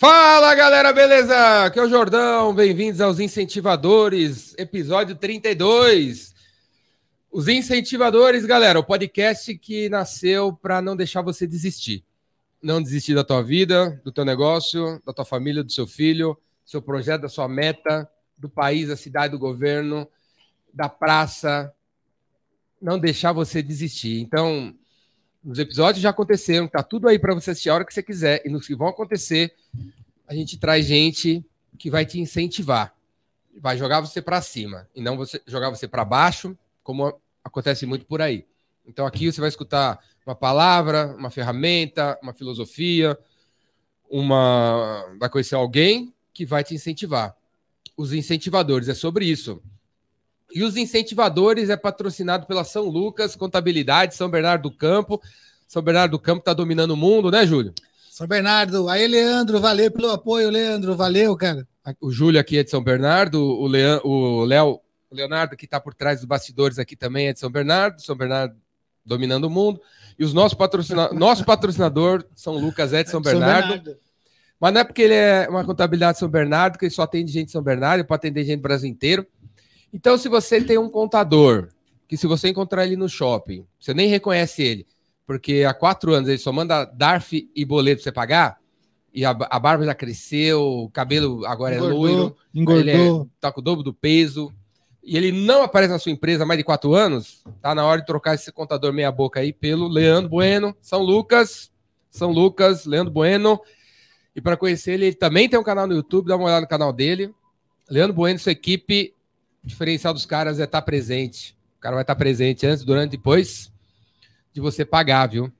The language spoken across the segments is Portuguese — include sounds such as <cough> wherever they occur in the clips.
Fala galera, beleza? Aqui é o Jordão, bem-vindos aos Incentivadores, episódio 32. Os Incentivadores, galera, o podcast que nasceu para não deixar você desistir. Não desistir da tua vida, do teu negócio, da tua família, do seu filho, do seu projeto, da sua meta, do país, da cidade, do governo, da praça. Não deixar você desistir. Então, os episódios já aconteceram, tá tudo aí para você assistir a hora que você quiser. E nos que vão acontecer, a gente traz gente que vai te incentivar. Vai jogar você para cima e não você jogar você para baixo, como acontece muito por aí. Então aqui você vai escutar uma palavra, uma ferramenta, uma filosofia, uma vai conhecer alguém que vai te incentivar. Os incentivadores é sobre isso. E os incentivadores é patrocinado pela São Lucas Contabilidade, São Bernardo do Campo. São Bernardo do Campo está dominando o mundo, né, Júlio? São Bernardo. Aí, Leandro, valeu pelo apoio, Leandro. Valeu, cara. O Júlio aqui é de São Bernardo, o, Leandro, o Léo, o Leonardo, que está por trás dos bastidores aqui também é de São Bernardo. São Bernardo dominando o mundo. E os nossos patrocina... nosso patrocinador, São Lucas, é de São Bernardo. São Bernardo. Mas não é porque ele é uma contabilidade de São Bernardo, que ele só atende gente de São Bernardo, para atender gente do Brasil inteiro. Então, se você tem um contador, que se você encontrar ele no shopping, você nem reconhece ele, porque há quatro anos ele só manda DARF e boleto pra você pagar, e a, a barba já cresceu, o cabelo agora engordou, é loiro, engordou. ele é, tá com o dobro do peso, e ele não aparece na sua empresa há mais de quatro anos, tá na hora de trocar esse contador meia boca aí pelo Leandro Bueno, São Lucas, São Lucas, Leandro Bueno, e para conhecer ele, ele também tem um canal no YouTube, dá uma olhada no canal dele, Leandro Bueno, sua equipe o diferencial dos caras é estar tá presente. O cara vai estar tá presente antes, durante, depois de você pagar, viu?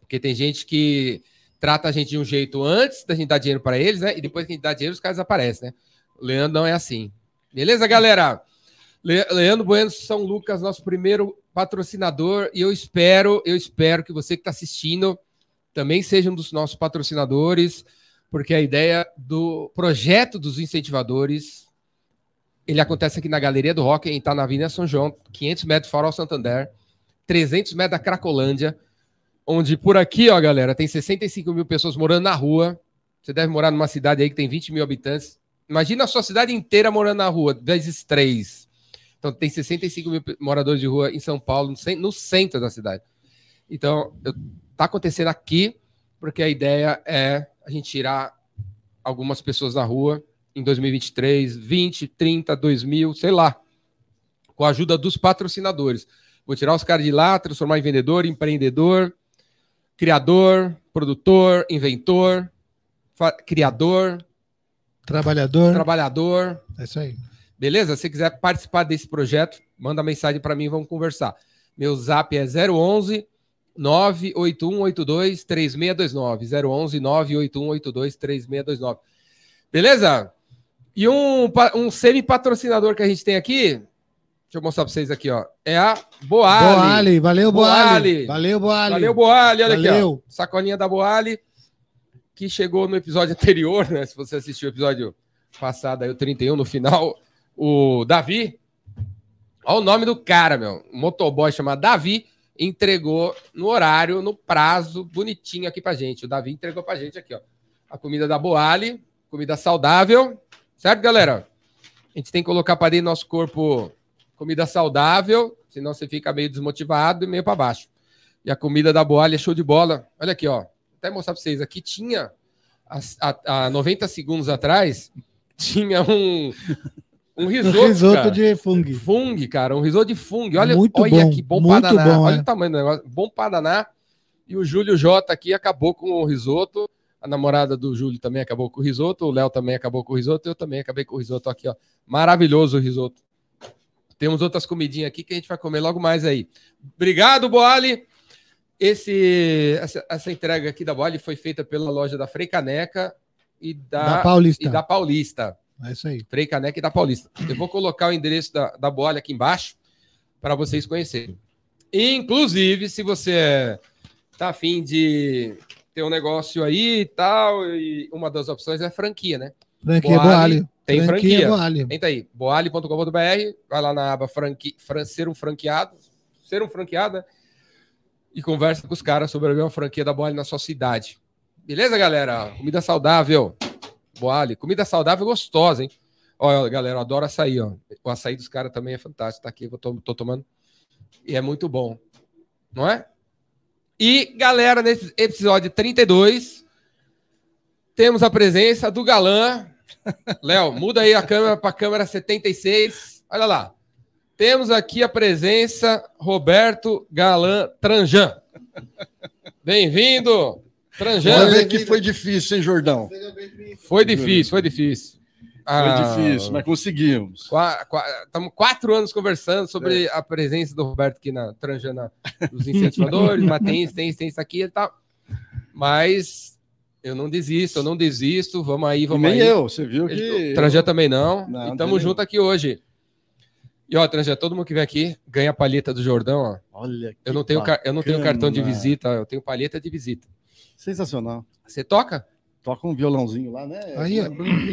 Porque tem gente que trata a gente de um jeito antes da gente dar dinheiro para eles, né? E depois que a gente dá dinheiro, os caras aparecem, né? O Leandro não é assim. Beleza, galera? Le Leandro Bueno São Lucas, nosso primeiro patrocinador, e eu espero, eu espero que você que está assistindo também seja um dos nossos patrocinadores, porque a ideia do projeto dos incentivadores ele acontece aqui na Galeria do Rock, na Avenida São João, 500 metros fora ao Santander, 300 metros da Cracolândia, onde por aqui, ó, galera, tem 65 mil pessoas morando na rua. Você deve morar numa cidade aí que tem 20 mil habitantes. Imagina a sua cidade inteira morando na rua, vezes três. Então tem 65 mil moradores de rua em São Paulo, no centro da cidade. Então, está acontecendo aqui, porque a ideia é a gente tirar algumas pessoas da rua em 2023, 20, 30, 2000, sei lá, com a ajuda dos patrocinadores. Vou tirar os caras de lá, transformar em vendedor, empreendedor, criador, produtor, inventor, criador, trabalhador. Trabalhador. É isso aí. Beleza? Se quiser participar desse projeto, manda mensagem para mim, vamos conversar. Meu zap é 011 98182 3629. 011 98182 3629. Beleza? E um, um semi-patrocinador que a gente tem aqui, deixa eu mostrar para vocês aqui, ó. É a Boali. Boali, valeu, Boali. Valeu, Boali. Valeu, Boali. Olha valeu. aqui, ó. Sacolinha da Boali, que chegou no episódio anterior, né? Se você assistiu o episódio passado, aí o 31, no final, o Davi. Olha o nome do cara, meu. Um motoboy chamado Davi entregou no horário, no prazo, bonitinho aqui pra gente. O Davi entregou pra gente aqui, ó. A comida da Boali, comida saudável, Certo, galera? A gente tem que colocar para dentro do nosso corpo comida saudável, senão você fica meio desmotivado e meio para baixo. E a comida da Boalha é show de bola. Olha aqui, ó. Vou até mostrar para vocês. Aqui tinha, há 90 segundos atrás, tinha um, um <laughs> risoto. Um risoto cara. de fungo. Fungo, cara. Um risoto de fungo. Olha, muito olha bom, que bom muito. Bom, olha é. o tamanho do negócio. Bom para danar. E o Júlio J aqui acabou com o risoto. A namorada do Júlio também acabou com o risoto. O Léo também acabou com o risoto. Eu também acabei com o risoto aqui, ó. Maravilhoso o risoto. Temos outras comidinhas aqui que a gente vai comer logo mais aí. Obrigado, Boali. Esse, essa, essa entrega aqui da Boali foi feita pela loja da Frei Caneca e da, da Paulista. E da Paulista. É isso aí. Frei Caneca e da Paulista. Eu vou colocar o endereço da, da Boali aqui embaixo para vocês conhecerem. Inclusive, se você tá afim de ter um negócio aí e tal, e uma das opções é franquia, né? Franquia Boali. Tem franquia. Boali. Entra aí, boali.com.br, vai lá na aba franqui, fran, ser um franqueado, ser um franqueado, né? E conversa com os caras sobre uma franquia da Boali na sua cidade. Beleza, galera? Comida saudável. Boale. Comida saudável gostosa, hein? Olha, galera, eu adoro açaí, ó. O açaí dos caras também é fantástico. Tá aqui, eu tô, tô tomando. E é muito bom. Não é? E, galera, nesse episódio 32, temos a presença do galã. <laughs> Léo, muda aí a câmera para a câmera 76. Olha lá. Temos aqui a presença Roberto Galã Tranjan. Bem-vindo, Tranjan. Olha que foi difícil, hein, Jordão? Foi difícil, foi difícil. Foi ah, difícil, mas conseguimos. Estamos quatro anos conversando sobre é. a presença do Roberto aqui na Tranjana dos incentivadores, mas tem isso, tem isso, tem isso aqui e tal. Mas eu não desisto, eu não desisto. Vamos aí, vamos e nem aí. eu, você viu que. Tranjan também não. não e estamos juntos aqui hoje. E ó, Tranjan, todo mundo que vem aqui ganha a palheta do Jordão, ó. Olha eu não tenho Eu não tenho cartão de visita, eu tenho palheta de visita. Sensacional. Você toca? Toca um violãozinho lá, né? Aí,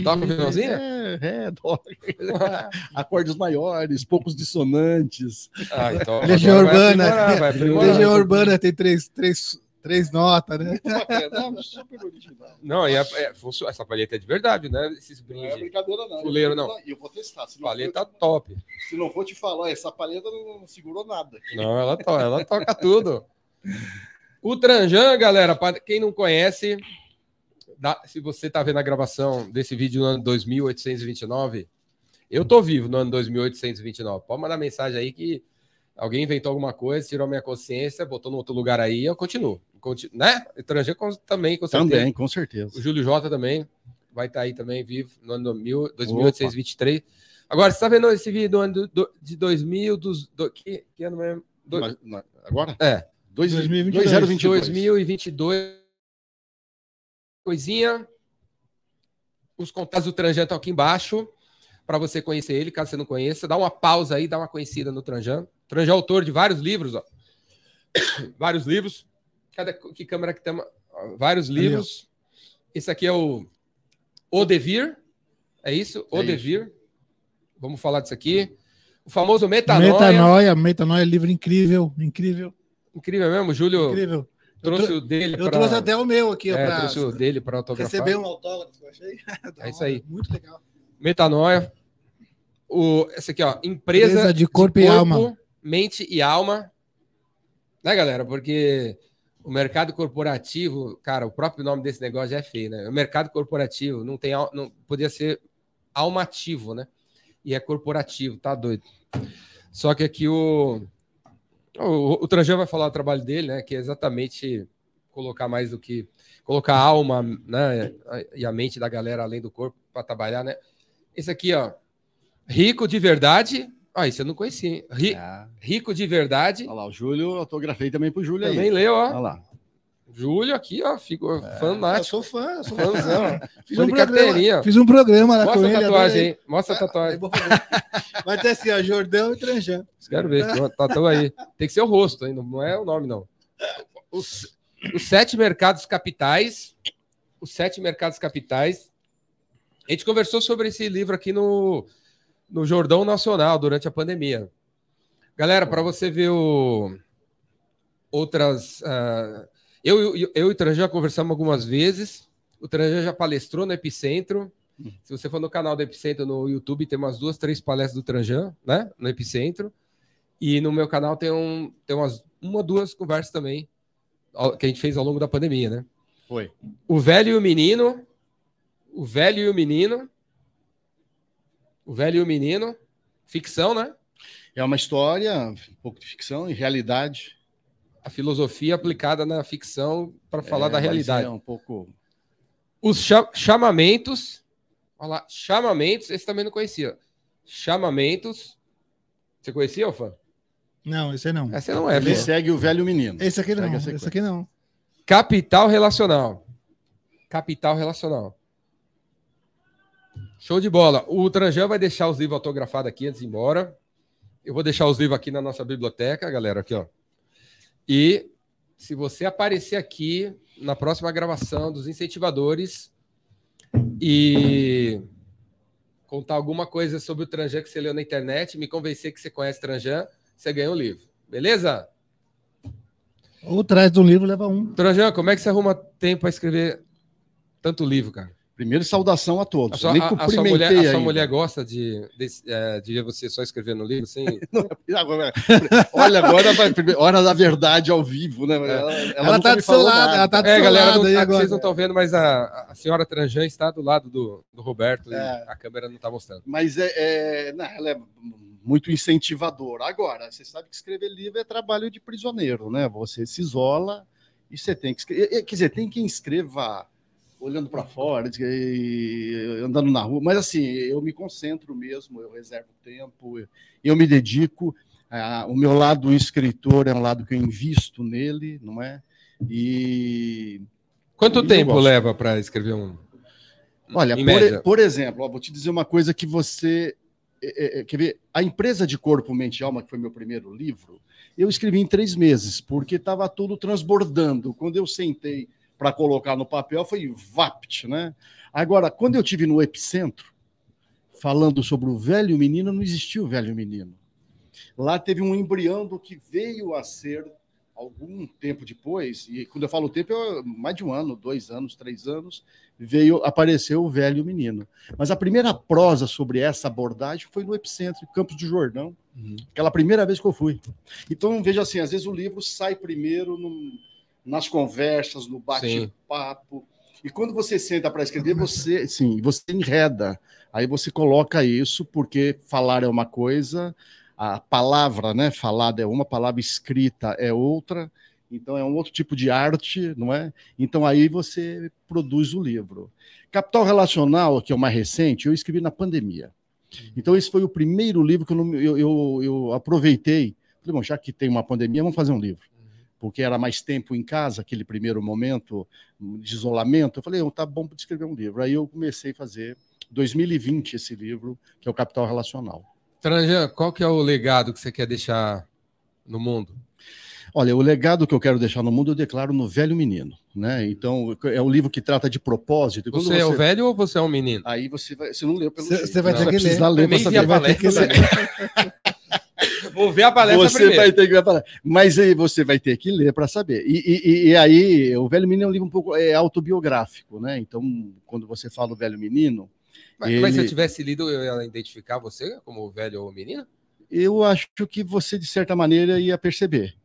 toca um violãozinho? É, é, toca. <laughs> Acordes maiores, poucos dissonantes. Ah, então. Legião Urbana. Legião Urbana tem três, três, três notas, né? Não, super original. Não, e a, é, essa palheta é de verdade, né? Esses brindes. Não é brincadeira, não. Fuleiro, não. E eu vou testar. Se palheta for, top. Se não for te falar, essa palheta não segurou nada. Não, ela, to ela toca tudo. O Tranjan, galera, para quem não conhece, se você está vendo a gravação desse vídeo no ano 2829, eu tô vivo no ano 2829. Pode mandar mensagem aí que alguém inventou alguma coisa, tirou minha consciência, botou no outro lugar aí, eu continuo. continuo né? Estrangeiro também, com certeza. Também, com certeza. O Júlio Jota também vai estar tá aí também vivo no ano 2823. Opa. Agora, você está vendo esse vídeo do ano do, de 2000, dos, do, que, que ano mesmo? Do, agora? É. 2022. 2022 coisinha. Os contatos do Tranjan estão aqui embaixo para você conhecer ele, caso você não conheça. Dá uma pausa aí, dá uma conhecida no Tranjan. Tranjan é autor de vários livros, ó. <coughs> vários livros. Cada que câmera que tem? Vários livros. Esse aqui é o Odevir. É isso? É Odevir. Isso. Vamos falar disso aqui. O famoso Metanoia. Metanoia, Metanoia, livro incrível, incrível. Incrível mesmo, Júlio. Incrível. Trouxe o dele. Eu pra... trouxe até o meu aqui. É, pra... trouxe o dele para autografar. Receber um autógrafo, eu achei. <laughs> é isso aí. Muito legal. Metanoia. O, esse aqui, ó. Empresa, Empresa de, corpo de corpo, e alma. Mente e alma. Né, galera? Porque o mercado corporativo, cara, o próprio nome desse negócio já é feio, né? O mercado corporativo não tem. Não, podia ser almativo, né? E é corporativo, tá doido. Só que aqui o o, o Tranjan vai falar o trabalho dele, né? Que é exatamente colocar mais do que colocar a alma, né? E a mente da galera além do corpo para trabalhar, né? Esse aqui, ó, rico de verdade. Ah, isso eu não conhecia? Ri, ah. Rico de verdade. Olha lá, o Júlio, autografei também pro Júlio também aí. Também leu, ó. Olha lá. Júlio aqui, ó, ficou é, fanático. Eu sou fã, eu sou fãzão. fiz, um programa, fiz um programa lá Mostra com a ele. Tatuagem, aí. Mostra a tatuagem. Vai ter assim, ó, Jordão e Tranjão. Quero ver, tatu aí. Tem que ser o rosto ainda, não é o nome, não. Os, os sete mercados capitais, os sete mercados capitais. A gente conversou sobre esse livro aqui no, no Jordão Nacional durante a pandemia. Galera, para você ver o, outras... Uh, eu, eu, eu e o Tranjan já conversamos algumas vezes. O Tranjan já palestrou no Epicentro. Se você for no canal do Epicentro no YouTube, tem umas duas, três palestras do Tranjan, né? No Epicentro. E no meu canal tem, um, tem umas uma, duas conversas também que a gente fez ao longo da pandemia, né? Foi. O velho e o menino. O velho e o menino. O velho e o menino. Ficção, né? É uma história, um pouco de ficção e realidade a filosofia aplicada na ficção para falar é, da realidade. É um pouco. Os cha chamamentos. Olha lá, chamamentos, esse também não conhecia. Chamamentos. Você conhecia, Alfa? Não, esse não. Esse não é. Ele segue o velho menino. Esse aqui não. Esse aqui não. Capital relacional. Capital relacional. Show de bola. O Tranjan vai deixar os livros autografados aqui antes de ir embora. Eu vou deixar os livros aqui na nossa biblioteca, galera. Aqui, ó. E se você aparecer aqui na próxima gravação dos incentivadores e contar alguma coisa sobre o Tranjan que você leu na internet, me convencer que você conhece Tranjan, você ganha um livro. Beleza? Ou traz do livro, leva um. Tranjan, como é que você arruma tempo para escrever tanto livro, cara. Primeiro, saudação a todos. A sua, a, a sua mulher, a sua mulher gosta de, de, é, de, você só escrever no livro, sim? <laughs> <laughs> olha, agora vai. <laughs> Hora da verdade ao vivo, né? Ela, ela, ela tá do seu lado, ela tá do é, seu galera, lado. Não, agora. Vocês não estão vendo, mas a, a senhora Tranjan está do lado do, do Roberto é. a câmera não está mostrando. Mas é, é, não, ela é muito incentivadora. Agora, você sabe que escrever livro é trabalho de prisioneiro, né? Você se isola e você tem que escrever. Quer dizer, tem quem escreva olhando para fora, andando na rua, mas assim, eu me concentro mesmo, eu reservo tempo, eu me dedico. o meu lado escritor é um lado que eu invisto nele, não é? E. Quanto e tempo leva para escrever um? Olha, por, por, exemplo, ó, vou te dizer uma coisa que você. É, é, é, quer ver? A empresa de corpo, mente e alma, que foi meu primeiro livro, eu escrevi em três meses, porque estava tudo transbordando. Quando eu sentei para colocar no papel foi VAPT, né? Agora, quando eu tive no epicentro, falando sobre o velho menino, não existiu o velho menino. Lá teve um embrião do que veio a ser algum tempo depois, e quando eu falo tempo, é mais de um ano, dois anos, três anos, veio apareceu o velho menino. Mas a primeira prosa sobre essa abordagem foi no Epicentro, Campos do Jordão, uhum. aquela primeira vez que eu fui. Então, veja assim, às vezes o livro sai primeiro num nas conversas, no bate-papo. E quando você senta para escrever, você, sim, você enreda. Aí você coloca isso, porque falar é uma coisa, a palavra, né, falada é uma, palavra escrita é outra. Então é um outro tipo de arte, não é? Então aí você produz o livro. Capital Relacional, que é o mais recente, eu escrevi na pandemia. Então esse foi o primeiro livro que eu, eu, eu, aproveitei. Falei, bom, já que tem uma pandemia, vamos fazer um livro porque era mais tempo em casa, aquele primeiro momento de isolamento. Eu falei, oh, tá bom para escrever um livro. Aí eu comecei a fazer 2020 esse livro, que é o Capital Relacional. Tranjan, qual que é o legado que você quer deixar no mundo? Olha, o legado que eu quero deixar no mundo eu declaro no Velho Menino, né? Então é um livro que trata de propósito. Você, você, é o velho ou você é um menino? Aí você vai, você não leu pelo Você, jeito, você vai ter que ler. ler saber. Vai ter que ler. Vou ver a palestra você primeiro. Vai ter que falar. Mas aí você vai ter que ler para saber. E, e, e, aí, o Velho Menino é um livro um pouco é, autobiográfico, né? Então, quando você fala o Velho Menino. Mas, ele... mas se eu tivesse lido, eu ia identificar você como o velho ou menino? Eu acho que você, de certa maneira, ia perceber.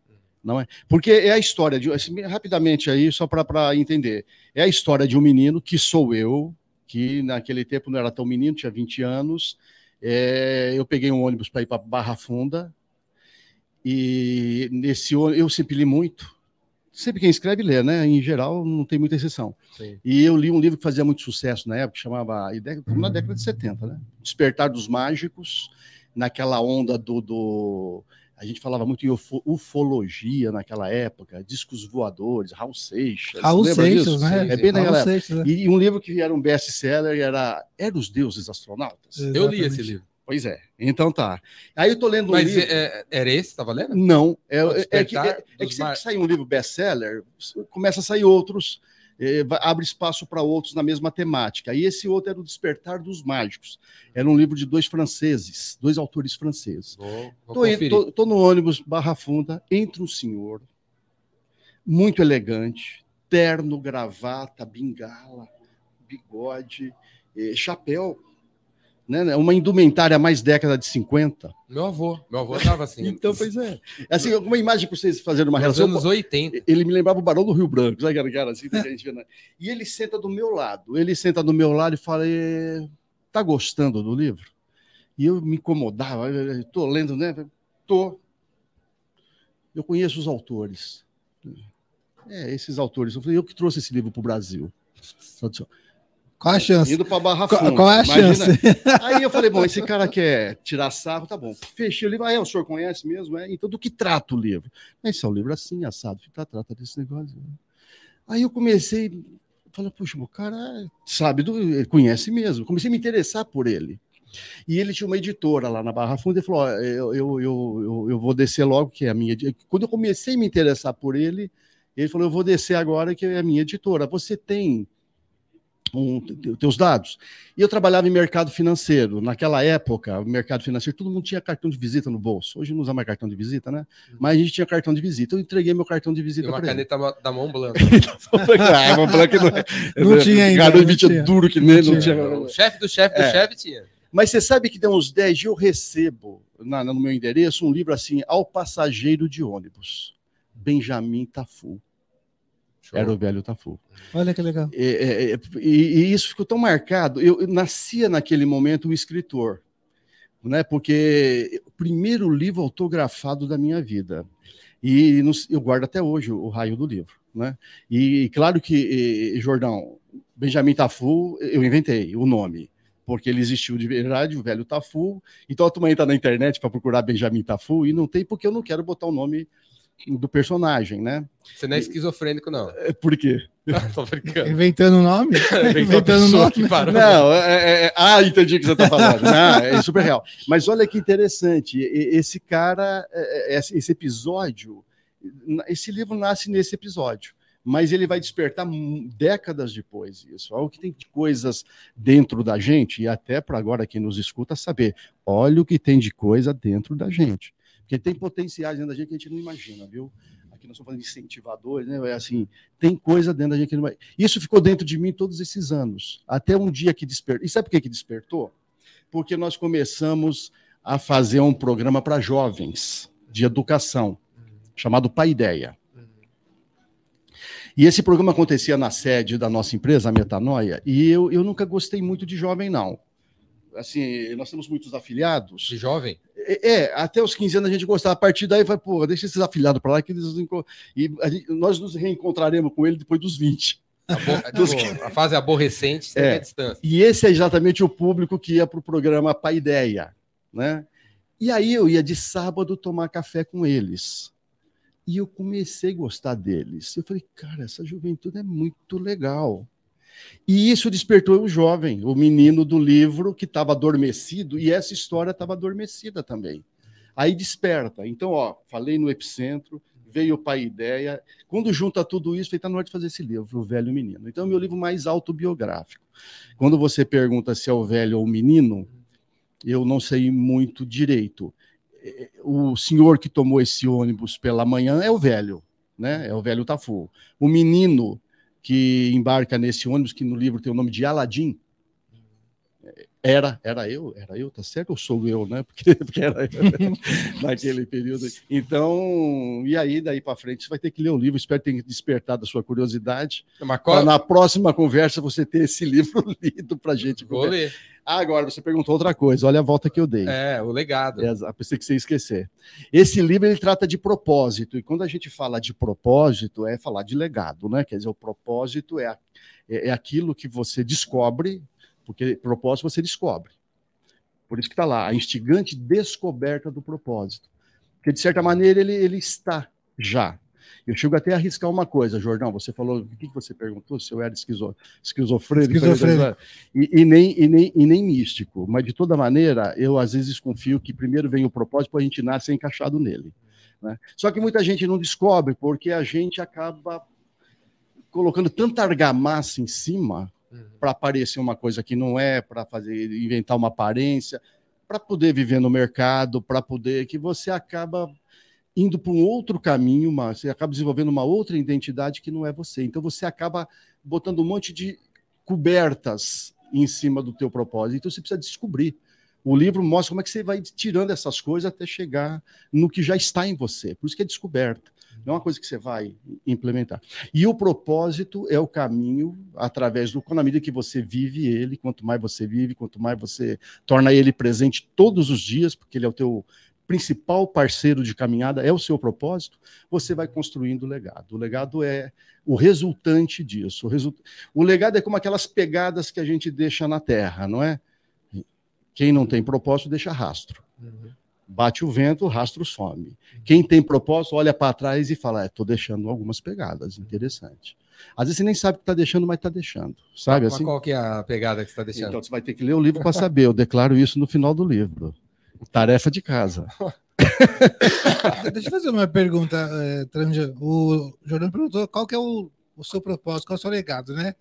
Não é? Porque é a história de. Assim, rapidamente aí, só para entender. É a história de um menino que sou eu, que naquele tempo não era tão menino, tinha 20 anos. É, eu peguei um ônibus para ir para Barra Funda, e nesse eu sempre li muito. Sempre quem escreve lê, né? Em geral, não tem muita exceção. Sim. E eu li um livro que fazia muito sucesso na época, que chamava na década de 70, né? Despertar dos Mágicos, naquela onda do, do a gente falava muito em ufologia naquela época, discos voadores, Raul Seixas. Raul Seixas, né? É bem naquela Seixas, época. Né? E um livro que era um best-seller era Era os Deuses Astronautas. Exatamente. Eu li esse livro. Pois é. Então tá. Aí eu tô lendo um Mas livro... é, era esse, tá valendo? Não. É, é, é que, é, é que sempre que sai um livro best-seller, começa a sair outros, é, abre espaço para outros na mesma temática. E esse outro era o Despertar dos Mágicos. Era um livro de dois franceses, dois autores franceses. Tô no ônibus Barra Funda, entra um senhor, muito elegante, terno, gravata, bengala, bigode, eh, chapéu né, né, uma indumentária mais década de 50. Meu avô, meu avô estava assim. <laughs> então, pois é. <laughs> Assim, alguma imagem para vocês fazerem uma Nos relação. anos 80. Ele me lembrava o Barão do Rio Branco, sabe aquele cara assim que a gente vê, né? E ele senta do meu lado. Ele senta do meu lado e fala: tá gostando do livro? E eu me incomodava, estou lendo, né? Tô. Eu conheço os autores. É, esses autores. Eu falei, eu que trouxe esse livro para o Brasil. <laughs> Qual a chance? Indo para Barra Funda. Qual, qual é a Imagina. chance? <laughs> Aí eu falei, bom, esse cara quer tirar sarro, tá bom. Fechei o livro. Ah, é, o senhor conhece mesmo? É? Então, do que trata o livro? Esse é um livro assim, assado. Fica, trata desse negócio. Aí eu comecei, falei, puxa, o cara sabe, do, conhece mesmo. Comecei a me interessar por ele. E ele tinha uma editora lá na Barra Funda e falou: eu, eu, eu, eu, vou descer logo, que é a minha. Quando eu comecei a me interessar por ele, ele falou: eu vou descer agora, que é a minha editora. Você tem um, teus dados. E eu trabalhava em mercado financeiro. Naquela época, o mercado financeiro, todo mundo tinha cartão de visita no bolso. Hoje não usa mais cartão de visita, né? Mas a gente tinha cartão de visita. Eu entreguei meu cartão de visita. E uma caneta ele. da mão branca. <laughs> ah, mão <laughs> branca não, é, não tinha ainda. Não tinha. duro que nem. Não tinha. O chefe do chefe do é. chefe tinha. Mas você sabe que tem uns 10 dias eu recebo na, no meu endereço um livro assim, Ao Passageiro de Ônibus. Benjamin Tafu. Show. Era o velho Tafu. Olha que legal. E, e, e, isso ficou tão marcado. Eu, eu nascia naquele momento o escritor, né? Porque o primeiro livro autografado da minha vida. E eu guardo até hoje o, raio do livro, né? E claro que, Jordão, Benjamin Tafu, eu inventei o nome porque ele existiu de verdade, o velho Tafu. Então a turma entra na internet para procurar Benjamin Tafu e não tem porque eu não quero botar o nome do personagem, né? Você não é esquizofrênico, não. É, por quê? <laughs> Tô brincando. Inventando o nome? <laughs> Inventando o nome. Não, é, é, é, ah, entendi o que você está falando. Não, é <laughs> super real. Mas olha que interessante, esse cara, é, esse episódio, esse livro nasce nesse episódio mas ele vai despertar décadas depois isso. Olha o que tem de coisas dentro da gente, e até para agora quem nos escuta saber, olha o que tem de coisa dentro da gente. Porque tem potenciais dentro da gente que a gente não imagina, viu? Aqui nós estamos falando de incentivadores, né? É assim, tem coisa dentro da gente que não. Isso ficou dentro de mim todos esses anos, até um dia que despertou. E sabe por que, que despertou? Porque nós começamos a fazer um programa para jovens de educação, chamado Pai Ideia. E esse programa acontecia na sede da nossa empresa, a Metanoia, e eu, eu nunca gostei muito de jovem, não assim, nós temos muitos afiliados. De jovem? É, é, até os 15 anos a gente gostava. A partir daí, vai, pô, deixa esses afiliados para lá que eles. E gente, nós nos reencontraremos com ele depois dos 20. A, <laughs> dos... a fase aborrecente é, a distância. E esse é exatamente o público que ia para o programa Paideia, né? E aí eu ia de sábado tomar café com eles. E eu comecei a gostar deles. Eu falei, cara, essa juventude é muito legal. E isso despertou o jovem, o menino do livro que estava adormecido, e essa história estava adormecida também. Aí desperta. Então, ó, falei no epicentro, veio o pai ideia. Quando junta tudo isso, está na hora de fazer esse livro, O Velho Menino. Então, é o meu livro mais autobiográfico. Quando você pergunta se é o velho ou o menino, eu não sei muito direito. O senhor que tomou esse ônibus pela manhã é o velho, né? É o velho Tafu. O menino que embarca nesse ônibus, que no livro tem o nome de Aladim. Era, era eu, era eu, tá certo? Ou sou eu, né? <laughs> Porque, porque era eu, <laughs> naquele período. Então, e aí, daí para frente, você vai ter que ler o livro. Espero ter despertado a sua curiosidade. Para na próxima conversa você ter esse <laughs> livro lido para gente. Vou ler. agora, você perguntou outra coisa. Olha a volta que eu dei. É, o legado. É, pensei que você ia esquecer. Esse livro ele trata de propósito. E quando a gente fala de propósito, é falar de legado, né? Quer dizer, o propósito é, é, é aquilo que você descobre porque propósito você descobre. Por isso que está lá, a instigante descoberta do propósito. Porque, de certa maneira, ele, ele está já. Eu chego até a arriscar uma coisa, Jordão. Você falou, o que você perguntou? Se eu era esquizo, esquizofrênico. esquizofrênico. E, e, nem, e, nem, e nem místico. Mas, de toda maneira, eu às vezes confio que primeiro vem o propósito para a gente nascer encaixado nele. Né? Só que muita gente não descobre, porque a gente acaba colocando tanta argamassa em cima uhum. para parecer uma coisa que não é, para fazer inventar uma aparência, para poder viver no mercado, para poder que você acaba indo para um outro caminho, uma, você acaba desenvolvendo uma outra identidade que não é você. Então você acaba botando um monte de cobertas em cima do teu propósito. Então você precisa descobrir. O livro mostra como é que você vai tirando essas coisas até chegar no que já está em você. Por isso que é descoberta. Não é uma coisa que você vai implementar. E o propósito é o caminho através do. Na medida que você vive ele, quanto mais você vive, quanto mais você torna ele presente todos os dias, porque ele é o teu principal parceiro de caminhada, é o seu propósito, você vai construindo o legado. O legado é o resultante disso. O, result... o legado é como aquelas pegadas que a gente deixa na terra, não é? Quem não tem propósito deixa rastro. Uhum. Bate o vento, o rastro some. Quem tem propósito olha para trás e fala: estou é, deixando algumas pegadas, interessante. Às vezes você nem sabe que está deixando, mas está deixando. Sabe mas assim? Qual que é a pegada que está deixando? Então você vai ter que ler o livro para saber. Eu declaro isso no final do livro. Tarefa de casa. <laughs> Deixa eu fazer uma pergunta, é, Tranja. O Jordão perguntou qual que é o, o seu propósito, qual é o seu legado, né?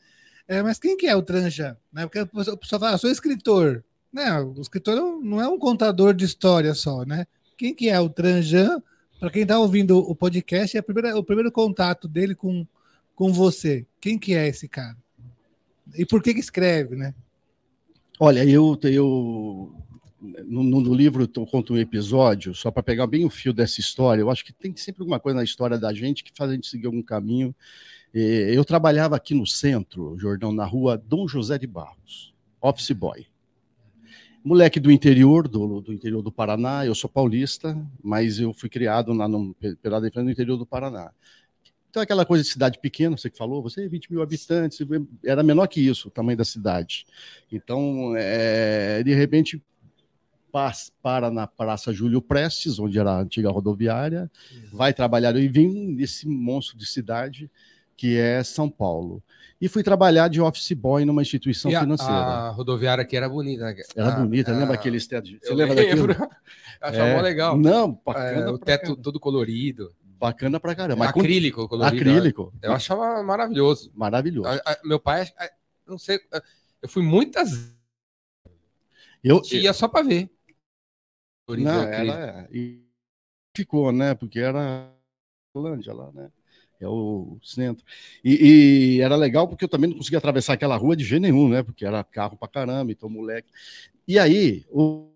É, mas quem que é o Tranjan? Né? Porque a pessoa fala, ah, sou escritor. Não, o escritor não é um contador de história só, né? Quem que é o Tranjan? Para quem está ouvindo o podcast, é primeira, o primeiro contato dele com, com você. Quem que é esse cara? E por que que escreve, né? Olha, eu, eu no, no, livro eu conto um episódio, só para pegar bem o fio dessa história. Eu acho que tem sempre alguma coisa na história da gente que faz a gente seguir algum caminho. Eu trabalhava aqui no centro, Jordão, na rua Dom José de Barros, office boy. Moleque do interior, do, do interior do Paraná, eu sou paulista, mas eu fui criado na, no, pela no interior do Paraná. Então, aquela coisa de cidade pequena, você que falou, você é 20 mil habitantes, era menor que isso, o tamanho da cidade. Então, é, de repente, para na Praça Júlio Prestes, onde era a antiga rodoviária, vai trabalhar e vim nesse monstro de cidade que é São Paulo. E fui trabalhar de office boy numa instituição a, financeira. A rodoviária aqui era bonita, né? Era ah, bonita, lembra aquele estádio? Você lembra daquilo? <laughs> Achava é, legal. Não, bacana. É, o teto caramba. todo colorido. Bacana pra caramba. Mas acrílico, colorido. Acrílico. Eu achava maravilhoso. Maravilhoso. A, a, meu pai, não sei, eu fui muitas. Eu ia só para ver. Não, ela e ficou, né? Porque era Holândia lá, né? É o centro. E, e, era legal porque eu também não conseguia atravessar aquela rua de jeito nenhum, né? Porque era carro pra caramba, então moleque. E aí, o,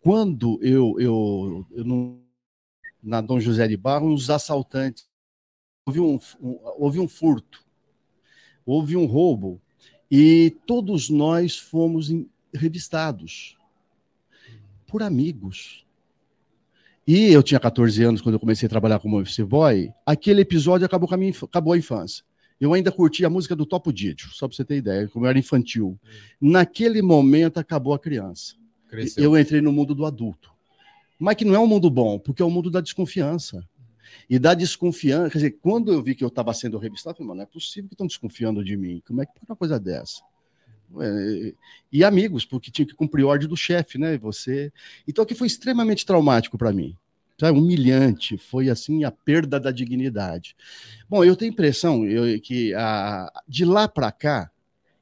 quando eu, eu, eu não, na Dom José de Barro, os assaltantes, houve um, um, houve um furto, houve um roubo, e todos nós fomos revistados por amigos. E eu tinha 14 anos quando eu comecei a trabalhar como office boy. Aquele episódio acabou, com a minha, acabou a infância. Eu ainda curtia a música do Topo Didio, só para você ter ideia, como eu era infantil. Naquele momento acabou a criança. Cresceu. Eu entrei no mundo do adulto. Mas que não é um mundo bom, porque é o um mundo da desconfiança. E da desconfiança, quer dizer, quando eu vi que eu estava sendo revistado, eu falei, mano, não é possível que estão desconfiando de mim. Como é que pode uma coisa dessa? É, e amigos, porque tinha que cumprir ordem do chefe, né? Você. Então, que foi extremamente traumático para mim. Sabe? Humilhante, foi assim a perda da dignidade. Bom, eu tenho a impressão eu, que a, de lá para cá,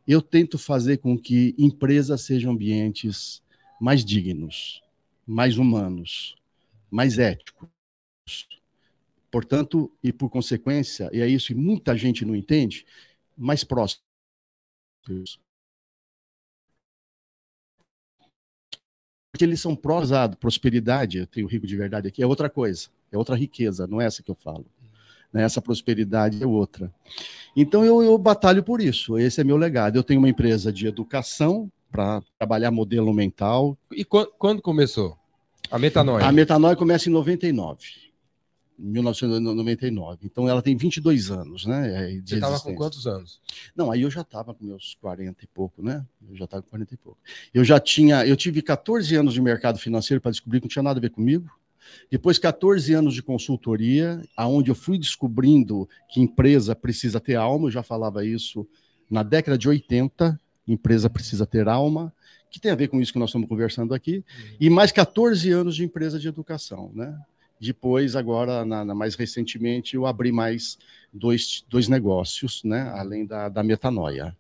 eu tento fazer com que empresas sejam ambientes mais dignos, mais humanos, mais éticos. Portanto, e por consequência, e é isso que muita gente não entende, mais próximos porque eles são prosados, prosperidade, eu tenho rico de verdade aqui, é outra coisa, é outra riqueza, não é essa que eu falo. Né? Essa prosperidade é outra. Então eu, eu batalho por isso, esse é meu legado. Eu tenho uma empresa de educação para trabalhar modelo mental. E quando, quando começou? A metanoia? A metanoia começa em 99. 1999. Então ela tem 22 anos, né? Você estava com quantos anos? Não, aí eu já estava com meus 40 e pouco, né? Eu já estava com 40 e pouco. Eu já tinha, eu tive 14 anos de mercado financeiro para descobrir que não tinha nada a ver comigo. Depois 14 anos de consultoria, aonde eu fui descobrindo que empresa precisa ter alma, eu já falava isso na década de 80, empresa precisa ter alma, que tem a ver com isso que nós estamos conversando aqui, uhum. e mais 14 anos de empresa de educação, né? Depois, agora, na, na, mais recentemente, eu abri mais dois, dois negócios, né? além da, da metanoia.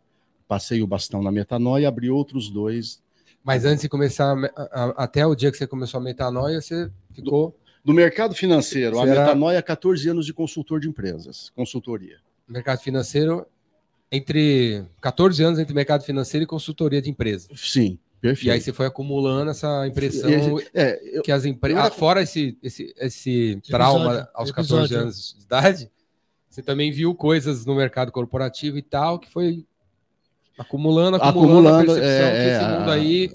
Passei o bastão na metanoia, abri outros dois. Mas antes de começar, a, a, até o dia que você começou a metanoia, você ficou. Do, do mercado financeiro, a metanoia, 14 anos de consultor de empresas, consultoria. Mercado financeiro, entre 14 anos entre mercado financeiro e consultoria de empresas. Sim. Perfeito. E aí você foi acumulando essa impressão é, eu, que as empresas. Era... Fora esse, esse, esse trauma episódio, aos 14 episódio. anos de idade, você também viu coisas no mercado corporativo e tal, que foi acumulando, acumulando, acumulando é, esse mundo aí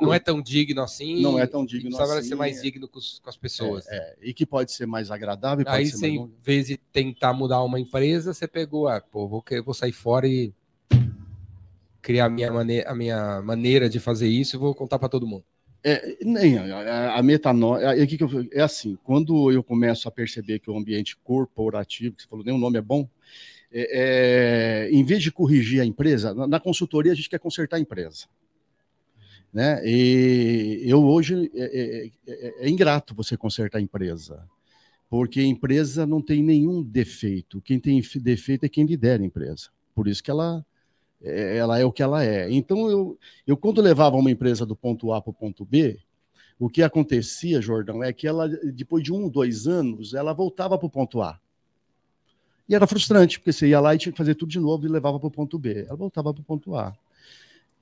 não é tão digno assim. Não é tão digno precisava assim. ser mais digno com, com as pessoas. É, é, e que pode ser mais agradável. Aí, você, em vez de tentar mudar uma empresa, você pegou, ah, pô, vou, vou sair fora e criar a minha, maneira, a minha maneira de fazer isso e vou contar para todo mundo. É, nem a, a metanoia, é, é, assim, quando eu começo a perceber que o ambiente corporativo, que você falou, nem o nome é bom, é, é, em vez de corrigir a empresa, na, na, consultoria a gente quer consertar a empresa. Né? E eu hoje é, é, é, é ingrato você consertar a empresa, porque a empresa não tem nenhum defeito. Quem tem defeito é quem lidera a empresa. Por isso que ela é, ela é o que ela é. Então, eu, eu quando levava uma empresa do ponto A para o ponto B, o que acontecia, Jordão, é que ela, depois de um, dois anos, ela voltava para o ponto A. E era frustrante, porque você ia lá e tinha que fazer tudo de novo e levava para o ponto B. Ela voltava para o ponto A.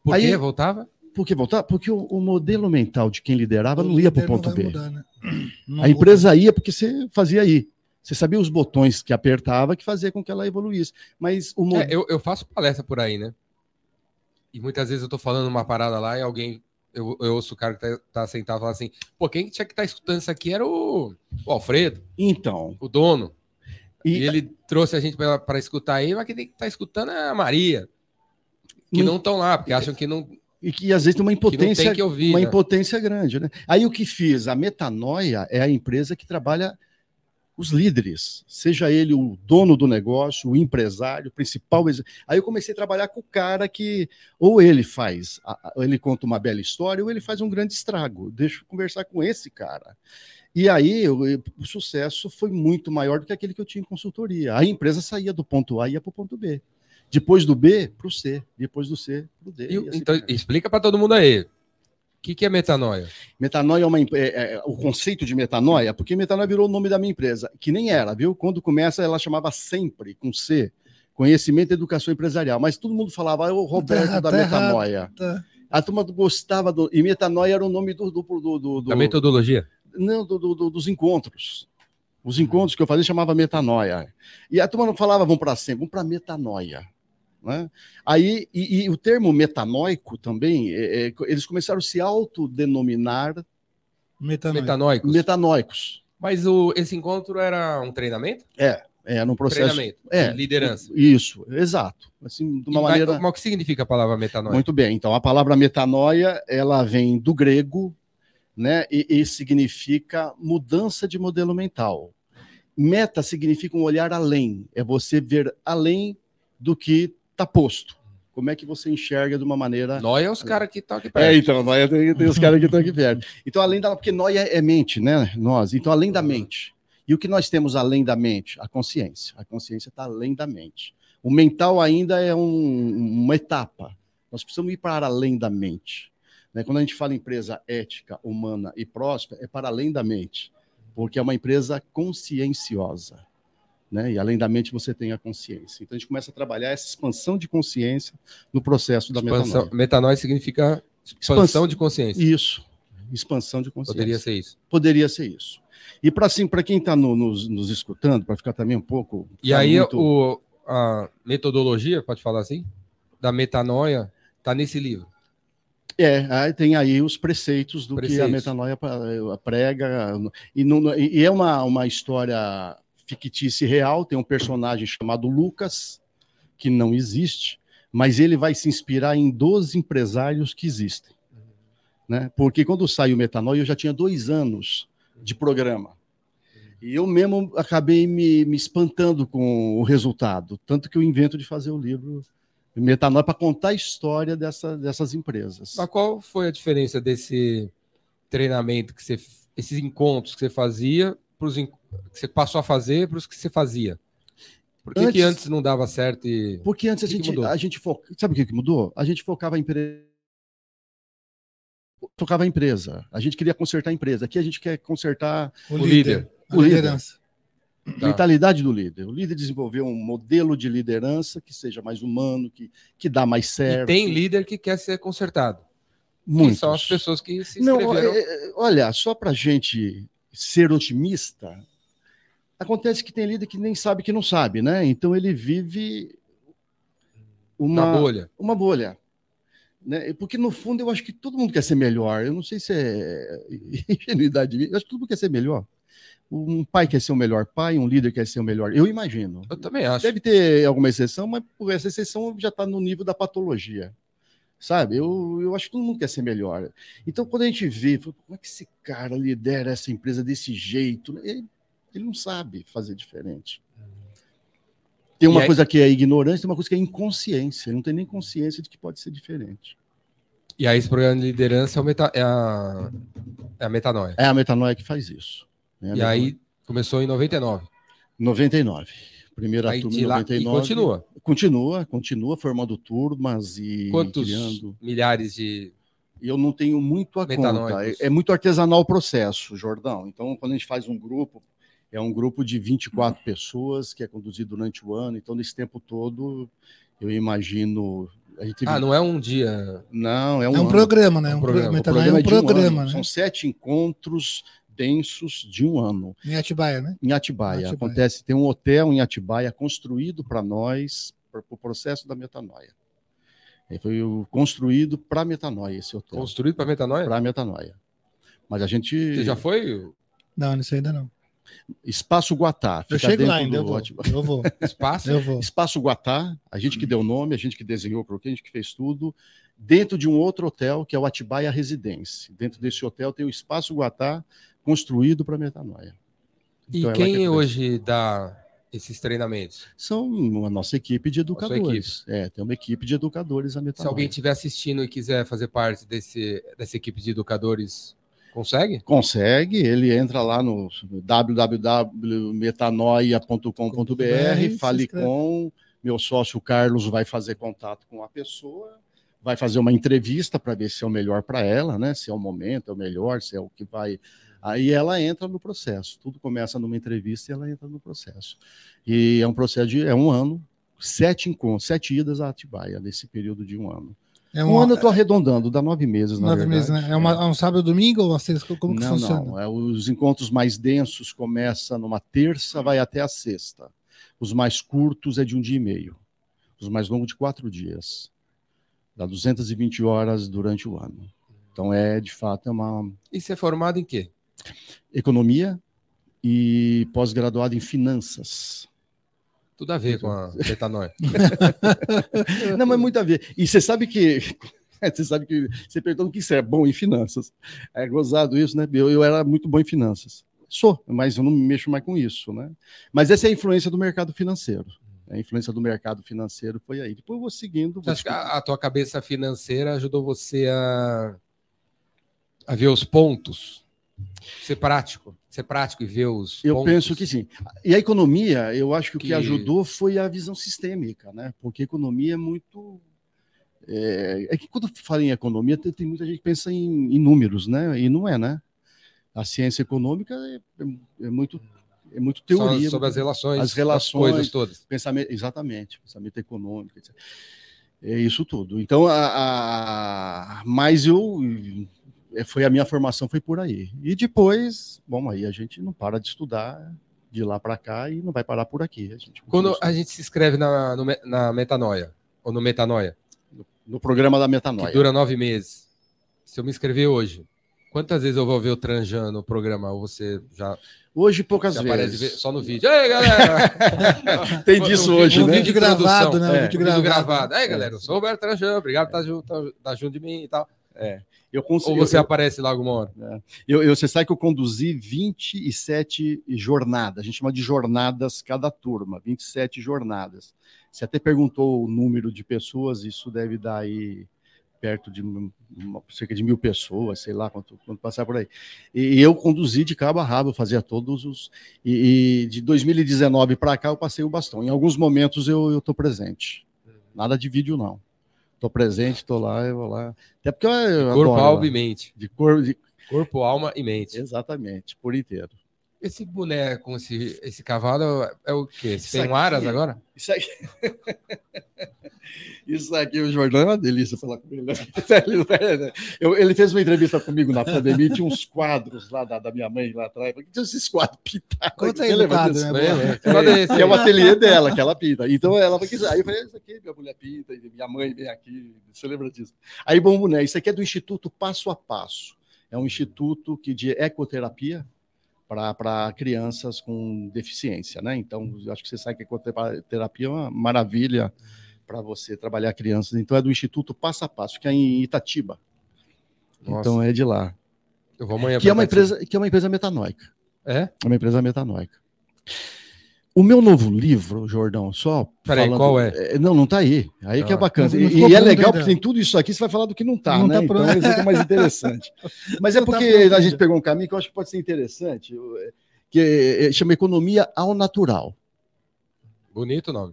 Por Aí, que voltava? Por que voltar? Porque o, o, modelo mental de quem liderava o não ia para o ponto B. Mudar, né? <clears throat> A empresa ia porque você fazia aí. Você sabia os botões que apertava que fazia com que ela evoluísse. Mas o é, eu, eu faço palestra por aí, né? E muitas vezes eu estou falando uma parada lá e alguém eu, eu ouço o cara que tá, tá sentado falar assim, pô, quem tinha que estar tá escutando isso aqui era o, o Alfredo. Então. O dono. E, e ele trouxe a gente para escutar aí, mas quem tem que estar tá escutando é a Maria. Que não estão lá, porque acham que não. E que às vezes tem uma impotência, que que ouvir, uma né? impotência grande, né? Aí o que fiz? A Metanoia é a empresa que trabalha os líderes, seja ele o dono do negócio, o empresário, o principal. Aí eu comecei a trabalhar com o cara que ou ele faz, ele conta uma bela história, ou ele faz um grande estrago. Deixa eu conversar com esse cara. E aí eu, o sucesso foi muito maior do que aquele que eu tinha em consultoria. A empresa saía do ponto A e ia para o ponto B. Depois do B, para o C. Depois do C, para o D. E, assim então, explica para todo mundo aí. O que, que é metanoia? Metanoia é, uma, é, é, o conceito de metanoia, porque metanoia virou o nome da minha empresa, que nem era, viu? Quando começa, ela chamava sempre com C, Conhecimento e Educação Empresarial. Mas todo mundo falava, ah, o Roberto tá, da tá Metanoia. Tá. A turma gostava do. E metanoia era o nome do. do, do, do da metodologia? Não, do, do, dos encontros. Os encontros que eu fazia chamava metanoia. E a turma não falava, vamos para sempre, vamos para metanoia. Né? Aí, e, e, o termo metanoico também, é, é, eles começaram a se autodenominar metanoicos. metanoicos. Mas o, esse encontro era um treinamento? É, é num processo. Treinamento, é, liderança. Isso, exato. Assim, de uma e, maneira. Mas, o que significa a palavra metanoia? Muito bem, então a palavra metanoia ela vem do grego, né? E, e significa mudança de modelo mental. Meta significa um olhar além, é você ver além do que está posto. Como é que você enxerga de uma maneira. Noia é os caras que estão aqui perto. É, então, Noia tem, tem os caras que estão aqui perto. Então, além da. Porque Noia é mente, né? Nós. Então, além da mente. E o que nós temos além da mente? A consciência. A consciência está além da mente. O mental ainda é um, uma etapa. Nós precisamos ir para além da mente. Né? Quando a gente fala em empresa ética, humana e próspera, é para além da mente. Porque é uma empresa conscienciosa né? E além da mente você tem a consciência. Então a gente começa a trabalhar essa expansão de consciência no processo da expansão, metanoia. Metanoia significa expansão de consciência. Isso. Expansão de consciência. Poderia ser isso. Poderia ser isso. E para assim, para quem está no, nos, nos, escutando, para ficar também um pouco. E aí muito... o, a metodologia, pode falar assim, da metanoia está nesse livro. É, tem aí os preceitos do preceitos. que a metanoia prega. E, não, e é uma, uma história fictícia e real, tem um personagem chamado Lucas, que não existe, mas ele vai se inspirar em 12 empresários que existem. Né? Porque quando saiu o Metanoia, eu já tinha dois anos de programa. E eu mesmo acabei me, me espantando com o resultado, tanto que eu invento de fazer o livro Metanoia para contar a história dessa, dessas empresas. Mas qual foi a diferença desse treinamento que você, esses encontros que você fazia para os que você passou a fazer para os que você fazia? Por que antes, que antes não dava certo e. Porque antes a gente, a gente fo... Sabe o que, que mudou? A gente focava em empresa. Tocava a empresa. A gente queria consertar a empresa. Aqui a gente quer consertar o, o líder. O liderança. Tá. Mentalidade do líder. O líder desenvolveu um modelo de liderança que seja mais humano, que, que dá mais certo. E tem líder que quer ser consertado. Muitos. Que são as pessoas que se inscreveram. Não, é, é, olha, só para gente ser otimista, Acontece que tem líder que nem sabe que não sabe, né? Então ele vive uma, uma bolha. Uma bolha. Né? Porque no fundo eu acho que todo mundo quer ser melhor. Eu não sei se é <laughs> ingenuidade. Eu acho que todo mundo quer ser melhor. Um pai quer ser o melhor pai, um líder quer ser o melhor. Eu imagino. Eu também acho. Deve ter alguma exceção, mas essa exceção já está no nível da patologia. Sabe? Eu, eu acho que todo mundo quer ser melhor. Então, quando a gente vê, como é que esse cara lidera essa empresa desse jeito? Ele ele não sabe fazer diferente. Tem uma coisa que é ignorância, tem uma coisa que é inconsciência. Ele não tem nem consciência de que pode ser diferente. E aí, esse programa de liderança é, meta, é, a, é a metanoia. É a metanoia que faz isso. Né? e aí, começou em 99. 99. Primeira Aí turma em lá, 99. e continua. Continua, continua formando turmas e Quantos criando. milhares de. E eu não tenho muito a conta. É, é muito artesanal o processo, Jordão. Então, quando a gente faz um grupo, é um grupo de 24 pessoas que é conduzido durante o ano. Então, nesse tempo todo, eu imagino. A gente Ah, não é um dia. não, é um, É um ano. programa, né? É um Um programa. programa, O Metanoia é programa um é de um programa, ano. né? São sete encontros densos de um ano. Em Atibaia, né? Em Atibaia. Atibaia. Acontece, tem um hotel em Atibaia construído para nós, para o processo da metanoia. Ele foi o- construído para metanoia, esse hotel. Construído para metanoia? Para metanoia. Mas a gente. Você já foi? Não, isso ainda não. Espaço Guatá. Eu chego lá ainda, eu vou. Eu vou, <laughs> Espaço? eu vou. Espaço Guatá, a gente que deu o nome, a gente que desenhou para a gente que fez tudo, dentro de um outro hotel, que é o Atibaia Residência. Dentro desse hotel tem o Espaço Guatá, construído para metanoia. E Então, ela quem que- hoje dá esses treinamentos? São a nossa equipe de educadores. É, tem uma equipe de educadores a Se metanoia. alguém estiver assistindo e quiser fazer parte desse, dessa equipe de educadores, consegue? Consegue, ele entra lá no www.metanoia.com.br, fale com meu sócio Carlos vai fazer contato com a pessoa, vai fazer uma entrevista para ver se é o melhor para ela, né? Se é o momento, é o melhor, se é o que vai. Aí ela entra no processo. Tudo começa numa entrevista e ela entra no processo. E é um processo de é um ano, sete encontros, sete idas a Atibaia nesse período de um ano. É Um ano eu estou arredondando, dá nove meses, na nove verdade. meses, né? É, uma, é um sábado domingo ou uma sexta? Como que não, funciona? não. É, os encontros mais densos começam numa terça, vai até a sexta. Os mais curtos é de um dia e meio. Os mais longos de quatro dias. Dá 220 horas durante o ano. Então é, de fato, é uma E você é formado em quê? economia e pós-graduado em finanças. Tudo a ver com a metanoia. <laughs> Não, mas muito a ver. E você sabe que. <laughs> Você sabe que. Você perguntou o que você é bom em finanças. É gozado isso, né? Eu, eu era muito bom em finanças. Sou, mas eu não me mexo mais com isso, né? Mas essa é a influência do mercado financeiro. A influência do mercado financeiro foi aí. Depois eu vou seguindo. Você Vou acha que a, a tua cabeça financeira ajudou você a, a ver os pontos? Ser prático. Ser prático e ver os Eu pontos. penso que sim. E a economia, eu acho que o que, Que- ajudou foi a visão sistêmica, né? Porque a economia é muito. É, é que quando fala em economia, tem, tem muita gente que pensa em, em números, né? E não é, né? A ciência econômica é, é- é muito, é muito teoria. sobre as relações, as relações, coisas todas. pensamento, exatamente, pensamento econômico, etc. É isso tudo. Então, a, a- mas eu foi a minha formação foi por aí. E depois, bom, aí a gente não para de estudar de lá para cá e não vai parar por aqui. A gente Quando a gente se inscreve na, no na metanoia, ou no metanoia, no programa da que metanoia. dura nove meses, se eu me inscrever hoje, quantas vezes eu vou ver o Tranjan no programa? Ou você já Hoje poucas vezes. só no vídeo? Ei, galera! <laughs> Tem disso Um hoje, um né? vídeo gravado, né? Um É, vídeo Vídeo gravado. gravado. Aí, galera, eu sou o Roberto Tranjan, obrigado por estar junto, tá, tá junto de mim e tal. Eu Ou consigo, você eu, aparece lá alguma hora. eu, eu- você sabe que eu conduzi 27 jornadas, a gente chama de jornadas cada turma, 27 jornadas. Você até perguntou o número de pessoas, isso deve dar aí perto de um- uma- cerca de mil pessoas, sei lá quanto, quanto passar por aí. E, eu conduzi de cabo a rabo, eu fazia todos os. E, e de 2019 para cá eu passei o bastão. Em alguns momentos eu estou presente. Nada de vídeo, não. Estou presente, estou lá, eu vou lá. Até porque eu, eu Corpo, adoro alma lá. e mente. De corpo, de- Corpo, alma e mente. Exatamente, por inteiro. Esse boneco esse, esse cavalo é o quê? Você tem um aqui- aras agora? Isso aqui. <laughs> Isso aqui, o Jordão é uma delícia falar com ele. né? <laughs> Ele- ele fez uma entrevista comigo na pandemia, e tinha uns quadros lá da, da minha mãe lá atrás. Que tinha esses quadros pintados? Conta aí quadro, disso? né? É, é. É o ateliê dela, que ela pinta. Então ela vai aí eu falei, isso aqui minha mulher pinta, minha mãe vem aqui, você lembra disso? Aí, bom, né, isso aqui é do Instituto Passo a Passo. É um instituto que de ecoterapia para crianças com deficiência, né? Então, eu acho que você sabe que ecoterapia é uma maravilha para você trabalhar crianças. Então, é do Instituto Passo a Passo, que é em Itatiba. Nossa. Então, é de lá. Eu vou amanhã Que é uma empresa, que é uma empresa metanóica. É? É uma empresa metanóica. O meu novo livro, Jordão, só. Peraí, qual é? Não, não tá aí. Aí que é Ah. bacana. Não- não E, e é pronto legal porque tem tudo isso aqui, você vai falar do que não tá, Não né? tá então é mais interessante. <laughs> Mas é Não tá porque pronto a gente pegou um caminho que eu acho que pode ser interessante, é, que é- é- chama Economia ao Natural. Bonito o nome.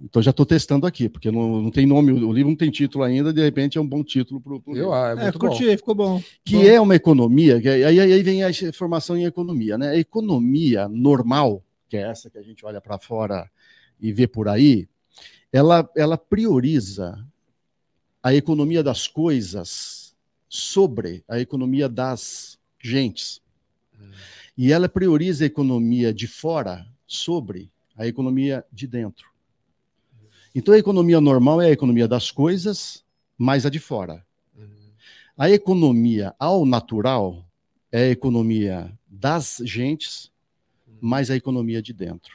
Então já estou testando aqui, porque não, não tem nome, o livro não tem título ainda, de repente é um bom título para o Eu, ah, é, é curti, bom. ficou bom. Que bom. é uma economia, que aí, aí vem a formação em economia, né? A economia normal, que é essa que a gente olha para fora e vê por aí, ela, ela prioriza a economia das coisas sobre a economia das gentes. Hum. E ela prioriza a economia de fora sobre a economia de dentro. Então a economia normal é a economia das coisas, mais a de fora. A economia ao natural é a economia das gentes, mais a economia de dentro.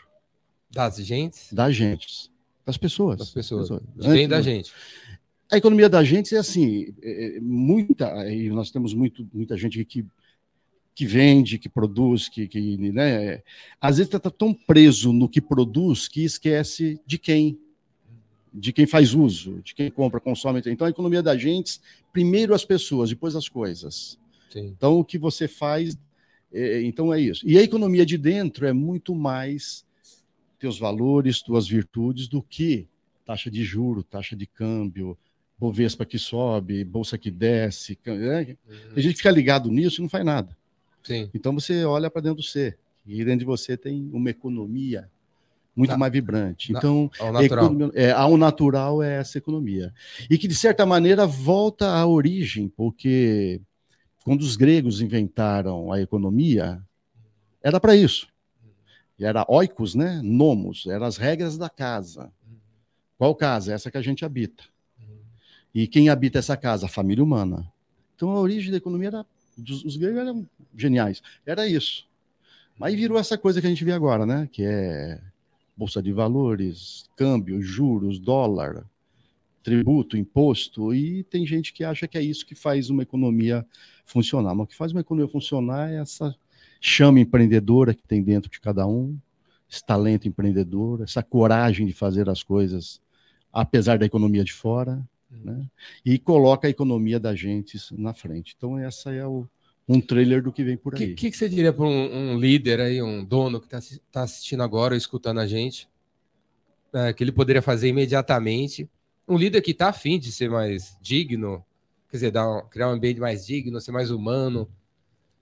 Das gentes? Das gentes. Das pessoas. Das pessoas. Vem da gente. A economia da gente é assim, é, é muita, e nós temos muito, muita gente que, que vende, que produz, que, que né, às vezes está tão preso no que produz que esquece de quem de quem faz uso, de quem compra, consome. Então, a economia da gente, primeiro as pessoas, depois as coisas. Sim. Então, o que você faz, é, então é isso. E a economia de dentro é muito mais teus valores, tuas virtudes, do que taxa de juro, taxa de câmbio, Bovespa que sobe, bolsa que desce. Né? Uhum. A gente fica ligado nisso e não faz nada. Sim. Então, você olha para dentro do ser. E dentro de você tem uma economia muito na, mais vibrante. Então, ao natural. Economia, é, ao natural é essa economia. E que, de certa maneira, volta à origem, porque quando os gregos inventaram a economia, era para isso. Era oikos, né? Nomos, eram as regras da casa. Qual casa? Essa que a gente habita. E quem habita essa casa? A família humana. Então a origem da economia era. Os gregos eram geniais. Era isso. Mas virou essa coisa que a gente vê agora, né? Que é bolsa de valores, câmbio, juros, dólar, tributo, imposto, e tem gente que acha que é isso que faz uma economia funcionar. Mas o que faz uma economia funcionar é essa chama empreendedora que tem dentro de cada um, esse talento empreendedor, essa coragem de fazer as coisas apesar da economia de fora, né? E coloca a economia da gente na frente. Então essa é o, um trailer do que vem por aí. O que, que, você diria para um, um, líder aí, um dono que está tá assistindo agora, escutando a gente, é, que ele poderia fazer imediatamente? Um líder que está afim de ser mais digno, quer dizer, dar um, criar um ambiente mais digno, ser mais humano.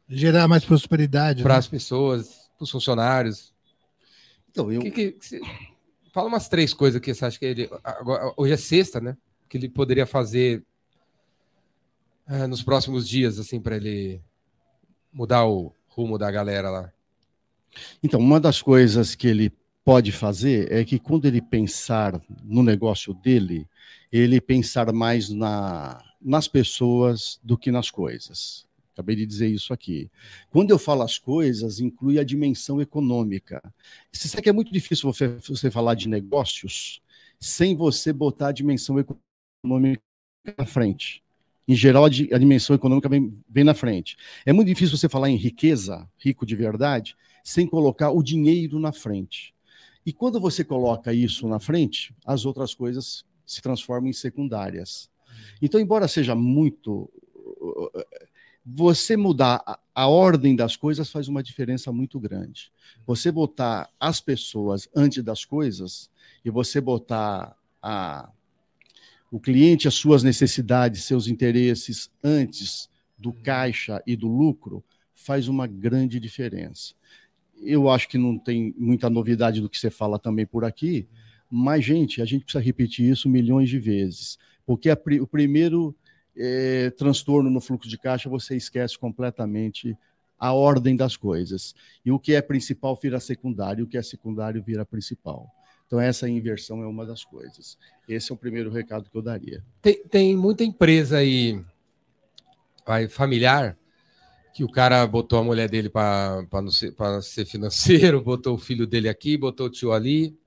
Gerar mais prosperidade. Para né? as pessoas, para os funcionários. Então, eu... Que, que, que. Fala umas três coisas que você acha que ele. Agora, hoje é sexta, né? Que ele poderia fazer é, nos próximos dias, assim, para ele mudar o rumo da galera lá? Então, uma das coisas que ele pode fazer é que quando ele pensar no negócio dele, ele pensar mais na, nas pessoas do que nas coisas. Acabei de dizer isso aqui. Quando eu falo as coisas, inclui a dimensão econômica. Você sabe que é muito difícil você, você falar de negócios sem você botar a dimensão econômica na frente em geral, a, dimensão econômica vem, vem na frente. É muito difícil você falar em riqueza, rico de verdade, sem colocar o dinheiro na frente. E quando você coloca isso na frente, as outras coisas se transformam em secundárias. Então, embora seja muito. Você mudar a, a ordem das coisas faz uma diferença muito grande. Você botar as pessoas antes das coisas e você botar a, o cliente as suas necessidades, seus interesses antes do uhum. caixa e do lucro, faz uma grande diferença. Eu acho que não tem muita novidade do que você fala também por aqui, mas, gente, a gente precisa repetir isso milhões de vezes, porque a, o primeiro é, transtorno no fluxo de caixa você esquece completamente a ordem das coisas. E o que é principal vira secundário, o que é secundário vira principal. Então, essa inversão é uma das coisas. Esse é o primeiro recado que eu daria. Tem, tem muita empresa aí vai, familiar que o cara botou a mulher dele para ser financeiro, <laughs> botou o filho dele aqui, botou o tio ali.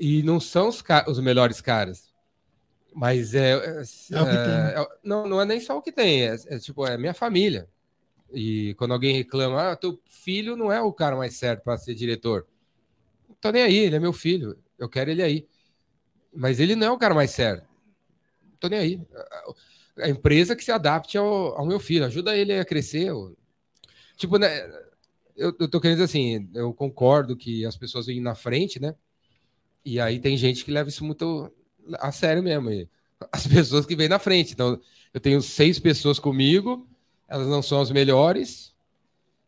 E não são os, os melhores caras. Mas é. É, é tem. É, não, não é nem só o que tem, é, é, tipo, é minha família. E quando alguém reclama, ah, teu filho não é o cara mais certo para ser diretor tô nem aí, ele é meu filho, eu quero ele aí. Mas ele não é o cara mais certo. Tô nem aí. A empresa que se adapte ao, ao meu filho, ajuda ele a crescer. Tipo, né? Eu, eu tô querendo dizer assim, eu concordo que as pessoas vêm na frente, né? E aí tem gente que leva isso muito a sério mesmo. As pessoas que vêm na frente. Então, eu tenho seis pessoas comigo, elas não são as melhores,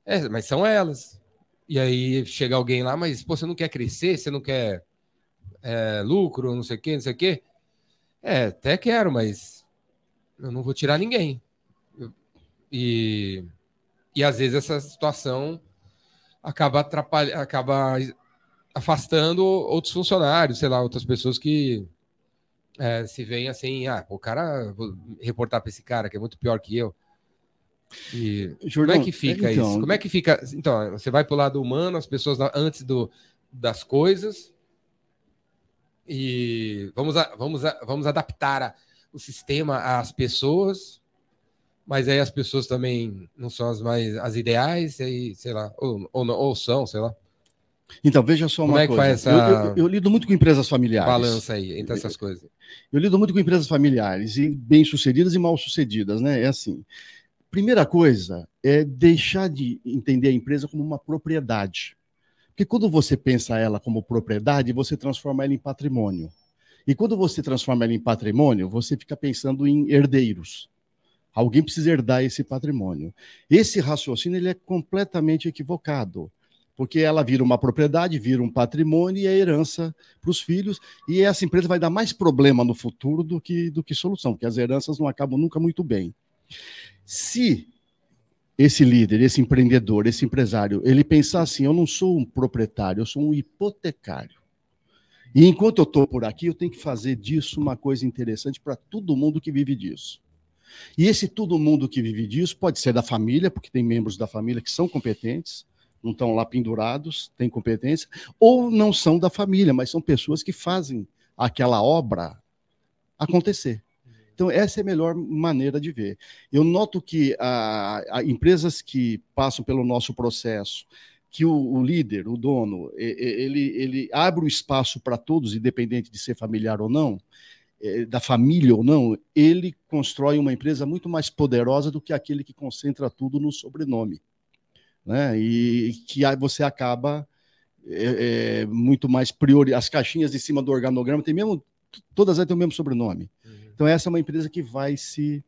é, mas são elas. E aí chega alguém lá, mas pô, você não quer crescer, você não quer é, lucro, não sei o quê, não sei o quê. É, até quero, mas eu não vou tirar ninguém. E, e às vezes essa situação acaba atrapalhando, acaba afastando outros funcionários, sei lá, outras pessoas que é, se veem assim, ah, o cara, vou reportar para esse cara que é muito pior que eu. E Jordão, como é que fica então, isso? Como é que fica? Então, você vai para o lado humano, as pessoas antes do, das coisas, e vamos, a, vamos, a, vamos adaptar a, o sistema às pessoas, mas aí as pessoas também não são as mais as ideais, aí, sei lá, ou, ou, ou são, sei lá. Então, veja só uma Como é que coisa. Faz essa... eu, eu, eu, lido muito com empresas familiares. Balança aí entre essas coisas. Eu lido muito com empresas familiares, e bem-sucedidas e mal-sucedidas, né? É assim. Primeira coisa é deixar de entender a empresa como uma propriedade. Porque quando você pensa ela como propriedade, você transforma ela em patrimônio. E quando você transforma ela em patrimônio, você fica pensando em herdeiros. Alguém precisa herdar esse patrimônio. Esse raciocínio ele é completamente equivocado porque ela vira uma propriedade, vira um patrimônio e é herança para os filhos, e essa empresa vai dar mais problema no futuro do que, do que solução, porque as heranças não acabam nunca muito bem. Se esse líder, esse empreendedor, esse empresário, ele pensar assim: eu não sou um proprietário, eu sou um hipotecário. E enquanto eu estou por aqui, eu tenho que fazer disso uma coisa interessante para todo mundo que vive disso. E esse todo mundo que vive disso pode ser da família, porque tem membros da família que são competentes, não estão lá pendurados, têm competência, ou não são da família, mas são pessoas que fazem aquela obra acontecer. Então, essa é a melhor maneira de ver. Eu noto que a, a empresas que passam pelo nosso processo, que o, o, líder, o dono, ele, ele abre o espaço para todos, independente de ser familiar ou não, é, da família ou não, ele constrói uma empresa muito mais poderosa do que aquele que concentra tudo no sobrenome né? E que você acaba é, é, muito mais priori. As caixinhas de cima do organograma tem mesmo, todas têm o mesmo sobrenome. Uhum. Então essa é uma empresa que vai se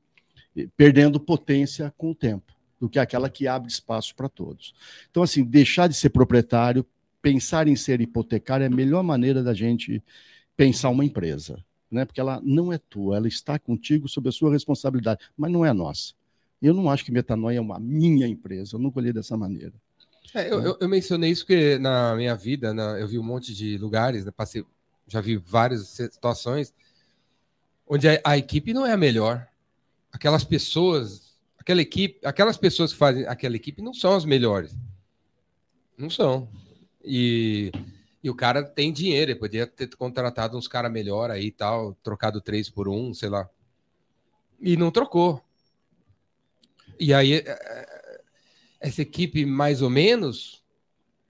eh, perdendo potência com o tempo, do que aquela que abre espaço para todos. Então assim, deixar de ser proprietário, pensar em ser hipotecário é a melhor maneira da gente pensar uma empresa, né? Porque ela não é tua, ela está contigo sob a sua responsabilidade, mas não é nossa. Eu não acho que Metanoia é uma minha empresa, eu nunca olhei dessa maneira. É, eu, eu, eu, mencionei isso porque na minha vida na, eu vi um monte de lugares, né, passei, já vi várias situações onde a, a, equipe não é a melhor. Aquelas pessoas, aquela equipe, aquelas pessoas que fazem aquela equipe não são as melhores. Não são. E, e o cara tem dinheiro, ele podia ter contratado uns caras melhor aí e tal, trocado três por um, sei lá. E não trocou. E aí, é, é, essa equipe, mais ou menos,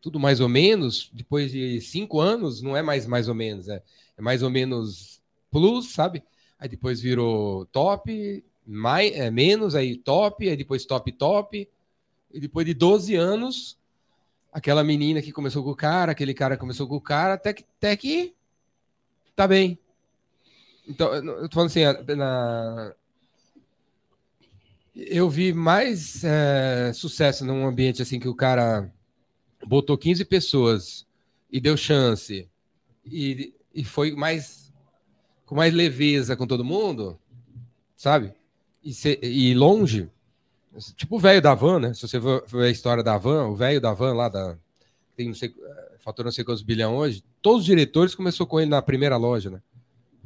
tudo mais ou menos, depois de cinco anos, não é mais mais ou menos, é, é mais ou menos plus, sabe? Aí depois virou top, mais, é, menos, aí top, aí depois top, top. E depois de 12 anos, aquela menina que começou com o cara, aquele cara começou com o cara, até que, até que tá bem. Então, eu tô falando assim, na, eu vi mais é, sucesso num ambiente assim que o cara botou 15 pessoas e deu chance e, e foi mais com mais leveza com todo mundo, sabe? E, se, e longe, tipo o velho da van, né? Se você ver a história da van, o velho da van lá da tem não sei, faturou não sei quantos bilhão hoje, todos os diretores começou com ele na primeira loja, né?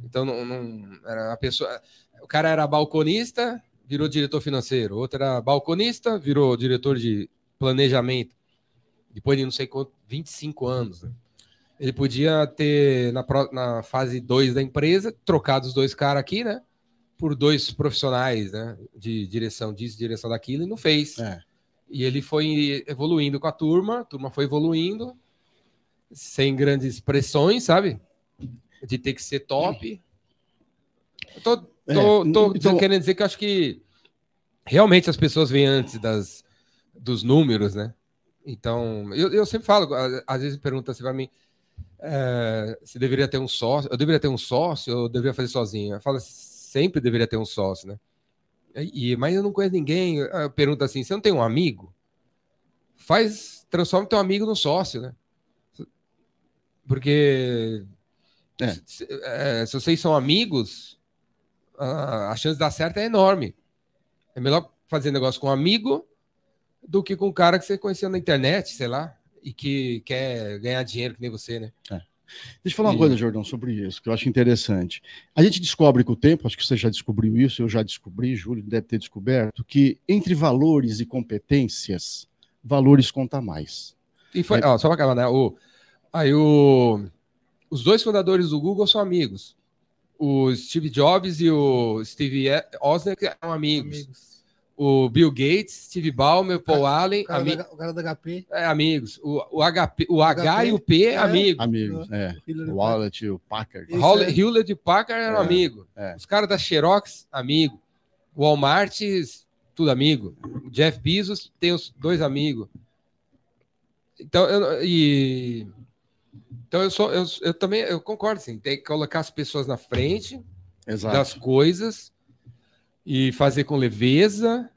Então não, não era a pessoa, o cara era balconista, virou diretor financeiro, outro era balconista, virou diretor de planejamento. Depois de não sei quanto, 25 anos. Né? Ele podia ter, na, na fase 2 da empresa, trocado os dois caras aqui, né? Por dois profissionais, né? De direção disso, direção daquilo, e não fez. É. E ele foi evoluindo com a turma, a turma foi evoluindo, sem grandes pressões, sabe? De ter que ser top. Eu tô, tô, é, tô então... querendo dizer que eu acho que realmente as pessoas vêm antes das, dos números, né? Então, eu, eu sempre falo, às vezes perguntam assim para mim, é, se deveria ter um sócio, eu deveria ter um sócio, eu deveria fazer sozinho. Eu falo, sempre deveria ter um sócio, né? E, mas eu não conheço ninguém. Eu pergunto assim: você não tem um amigo? Faz, transforma teu amigo no sócio, né? Porque é. Se, é, se, vocês são amigos, a, chance de dar certo é enorme. É melhor fazer negócio com um amigo do que com um cara que você conheceu na internet, sei lá, e que quer ganhar dinheiro que nem você, né? É. Deixa eu falar uma coisa, Jordão, sobre isso, que eu acho interessante. A gente descobre com o tempo, acho que você já descobriu isso, eu já descobri, Júlio deve ter descoberto, que entre valores e competências, valores conta mais. E foi, ó, só para acabar, né? O, aí o, os dois fundadores do Google são amigos. O Steve Jobs e o Steve Wozniak eram amigos. amigos o Bill Gates, Steve Ballmer, Paul Allen, o cara, da, o cara da HP. É, amigos. O, o, HP, o H HP, e o P, é, amigos. Amigos, é. O Wallet, o Packard. O Hewlett e Packard eram é, amigos. É. Os caras da Xerox, amigo. O Walmart, tudo amigo. O Jeff Bezos tem os dois amigos. Então, eu, e, então eu, sou, eu, eu também eu concordo, sim. Tem que colocar as pessoas na frente Exato. das coisas e fazer com leveza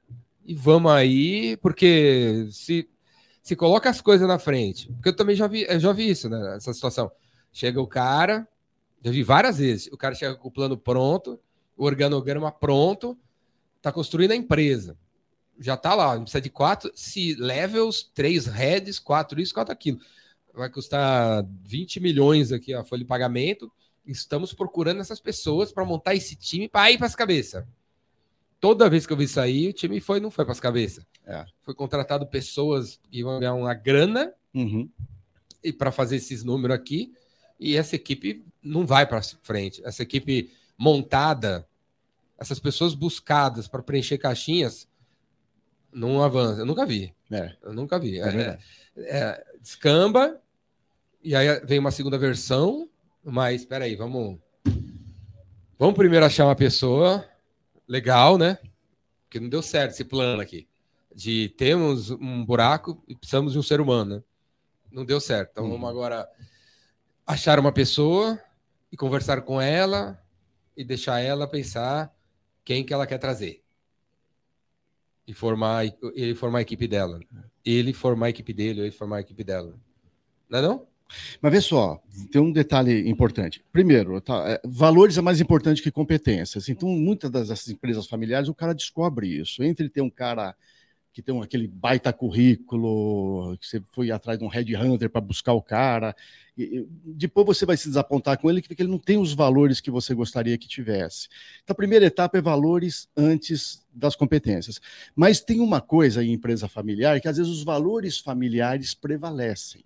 e vamos aí, porque se, se coloca as coisas na frente, porque eu também já vi, eu já vi isso, né, essa situação. Chega o cara, já vi várias vezes, o cara chega com o plano pronto, o organograma pronto, tá construindo a empresa. Já tá lá, precisa de quatro se levels, três heads, quatro isso, quatro aquilo. Vai custar 20 milhões aqui a folha de pagamento. Estamos procurando essas pessoas para montar esse time para ir para as cabeças toda vez que eu vi sair, o time foi, não foi para as cabeças. É. Foi contratado pessoas que iam ganhar uma grana uhum. e para fazer esses números aqui. E essa equipe não vai para frente. Essa equipe montada, essas pessoas buscadas para preencher caixinhas, não avança. Eu nunca vi. É. Eu nunca vi. É, é, é, descamba, e aí vem uma segunda versão, mas espera aí, vamos. Vamos primeiro achar uma pessoa legal, né? Porque não deu certo esse plano aqui. De termos um buraco e precisamos de um ser humano, né? Não deu certo. Então uhum. vamos agora achar uma pessoa e conversar com ela e deixar ela pensar quem que ela quer trazer. E formar, ele formar a equipe dela. Ele formar a equipe dele, ele formar a equipe dela. Não é não? Mas vê só, tem um detalhe importante. Primeiro, tá, é, valores é mais importante que competências. Então, muitas dessas empresas familiares, o cara descobre isso. Entre ter um cara que tem um, aquele baita currículo, que você foi atrás de um headhunter para buscar o cara, e, depois você vai se desapontar com ele, que ele não tem os valores que você gostaria que tivesse. Então, a primeira etapa é valores antes das competências. Mas tem uma coisa em empresa familiar que às vezes os valores familiares prevalecem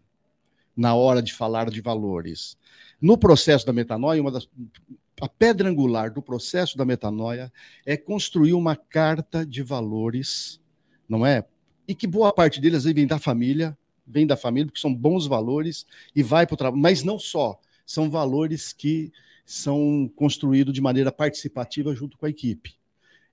na hora de falar de valores. No processo da metanoia, uma das, a pedra angular do processo da metanoia é construir uma carta de valores, não é? E que boa parte deles vem da família, vem da família, porque são bons valores e vai para o trabalho. Mas não só, são valores que são construídos de maneira participativa junto com a equipe.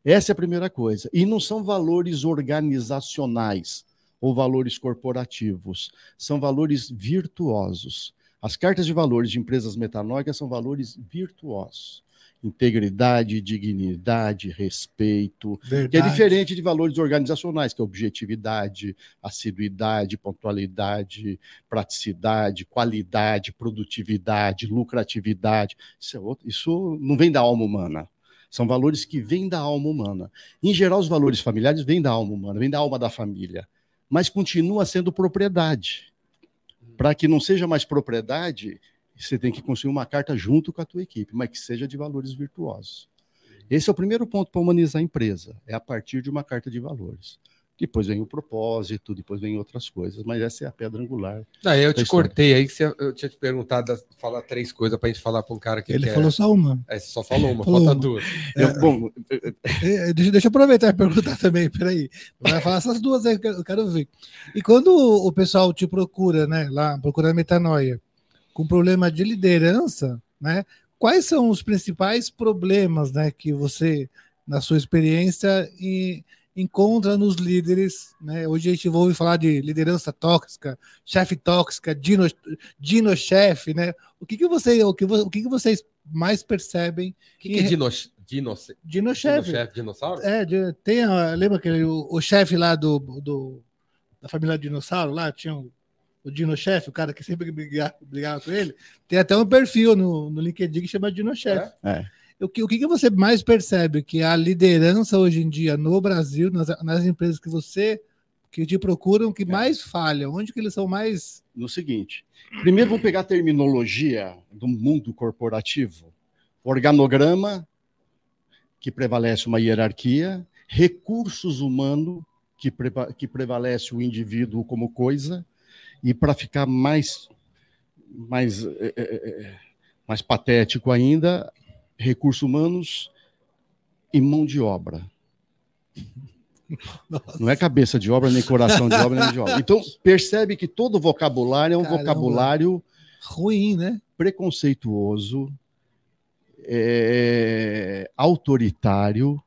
Essa é a primeira coisa. E não são valores organizacionais ou valores corporativos. São valores virtuosos. As cartas de valores de empresas metanóicas são valores virtuosos. Integridade, dignidade, respeito, Verdade. que é diferente de valores organizacionais, que é objetividade, assiduidade, pontualidade, praticidade, qualidade, produtividade, lucratividade. Isso, é outro, isso não vem da alma humana. São valores que vêm da alma humana. Em geral, os valores familiares vêm da alma humana, vêm da alma da família mas continua sendo propriedade. Para que não seja mais propriedade, você tem que construir uma carta junto com a tua equipe, mas que seja de valores virtuosos. Esse é o primeiro ponto para humanizar a empresa, é a partir de uma carta de valores. Depois vem o propósito, depois vem outras coisas, mas essa é a pedra angular. Não, eu te cortei aí, que eu tinha te perguntado, falar três coisas para a gente falar para um cara que Ele quer... falou só uma. É, só falou uma, falou falta uma. duas. É, eu, bom, é, deixa, deixa eu aproveitar e perguntar <laughs> também, peraí. Vai falar essas duas aí que eu quero ver. E quando o pessoal te procura, né, lá, procura metanoia, com problema de liderança, né, quais são os principais problemas, né, que você, na sua experiência, e encontra nos líderes, né? Hoje a gente ouve falar de liderança tóxica, chefe tóxica, dino, dino chefe, né? O que que você, o que, o que que vocês mais percebem? O que, que é dino, dino, dino chefe? Dino chefe, dinossauro? É, tem, lembra que o, o chefe lá do, do da família dinossauro lá tinha um, o Dino Chefe, o cara que sempre brigava, brigava, com ele, tem até um perfil no, no LinkedIn que chama Dino Chefe. É? É. O que, o que você mais percebe que a liderança hoje em dia no Brasil, nas, nas empresas que você que te procuram, que é. mais falham? Onde que eles são mais. No seguinte: primeiro vamos pegar a terminologia do mundo corporativo. Organograma, que prevalece uma hierarquia, recursos humanos, que, pre que prevalece o indivíduo como coisa, e para ficar mais, mais, é, é, mais patético ainda, recursos humanos e mão de obra. Nossa. Não é cabeça de obra, nem coração de obra, nem de obra. Então, percebe que todo vocabulário é um Caramba. vocabulário ruim, né? Preconceituoso, é, autoritário.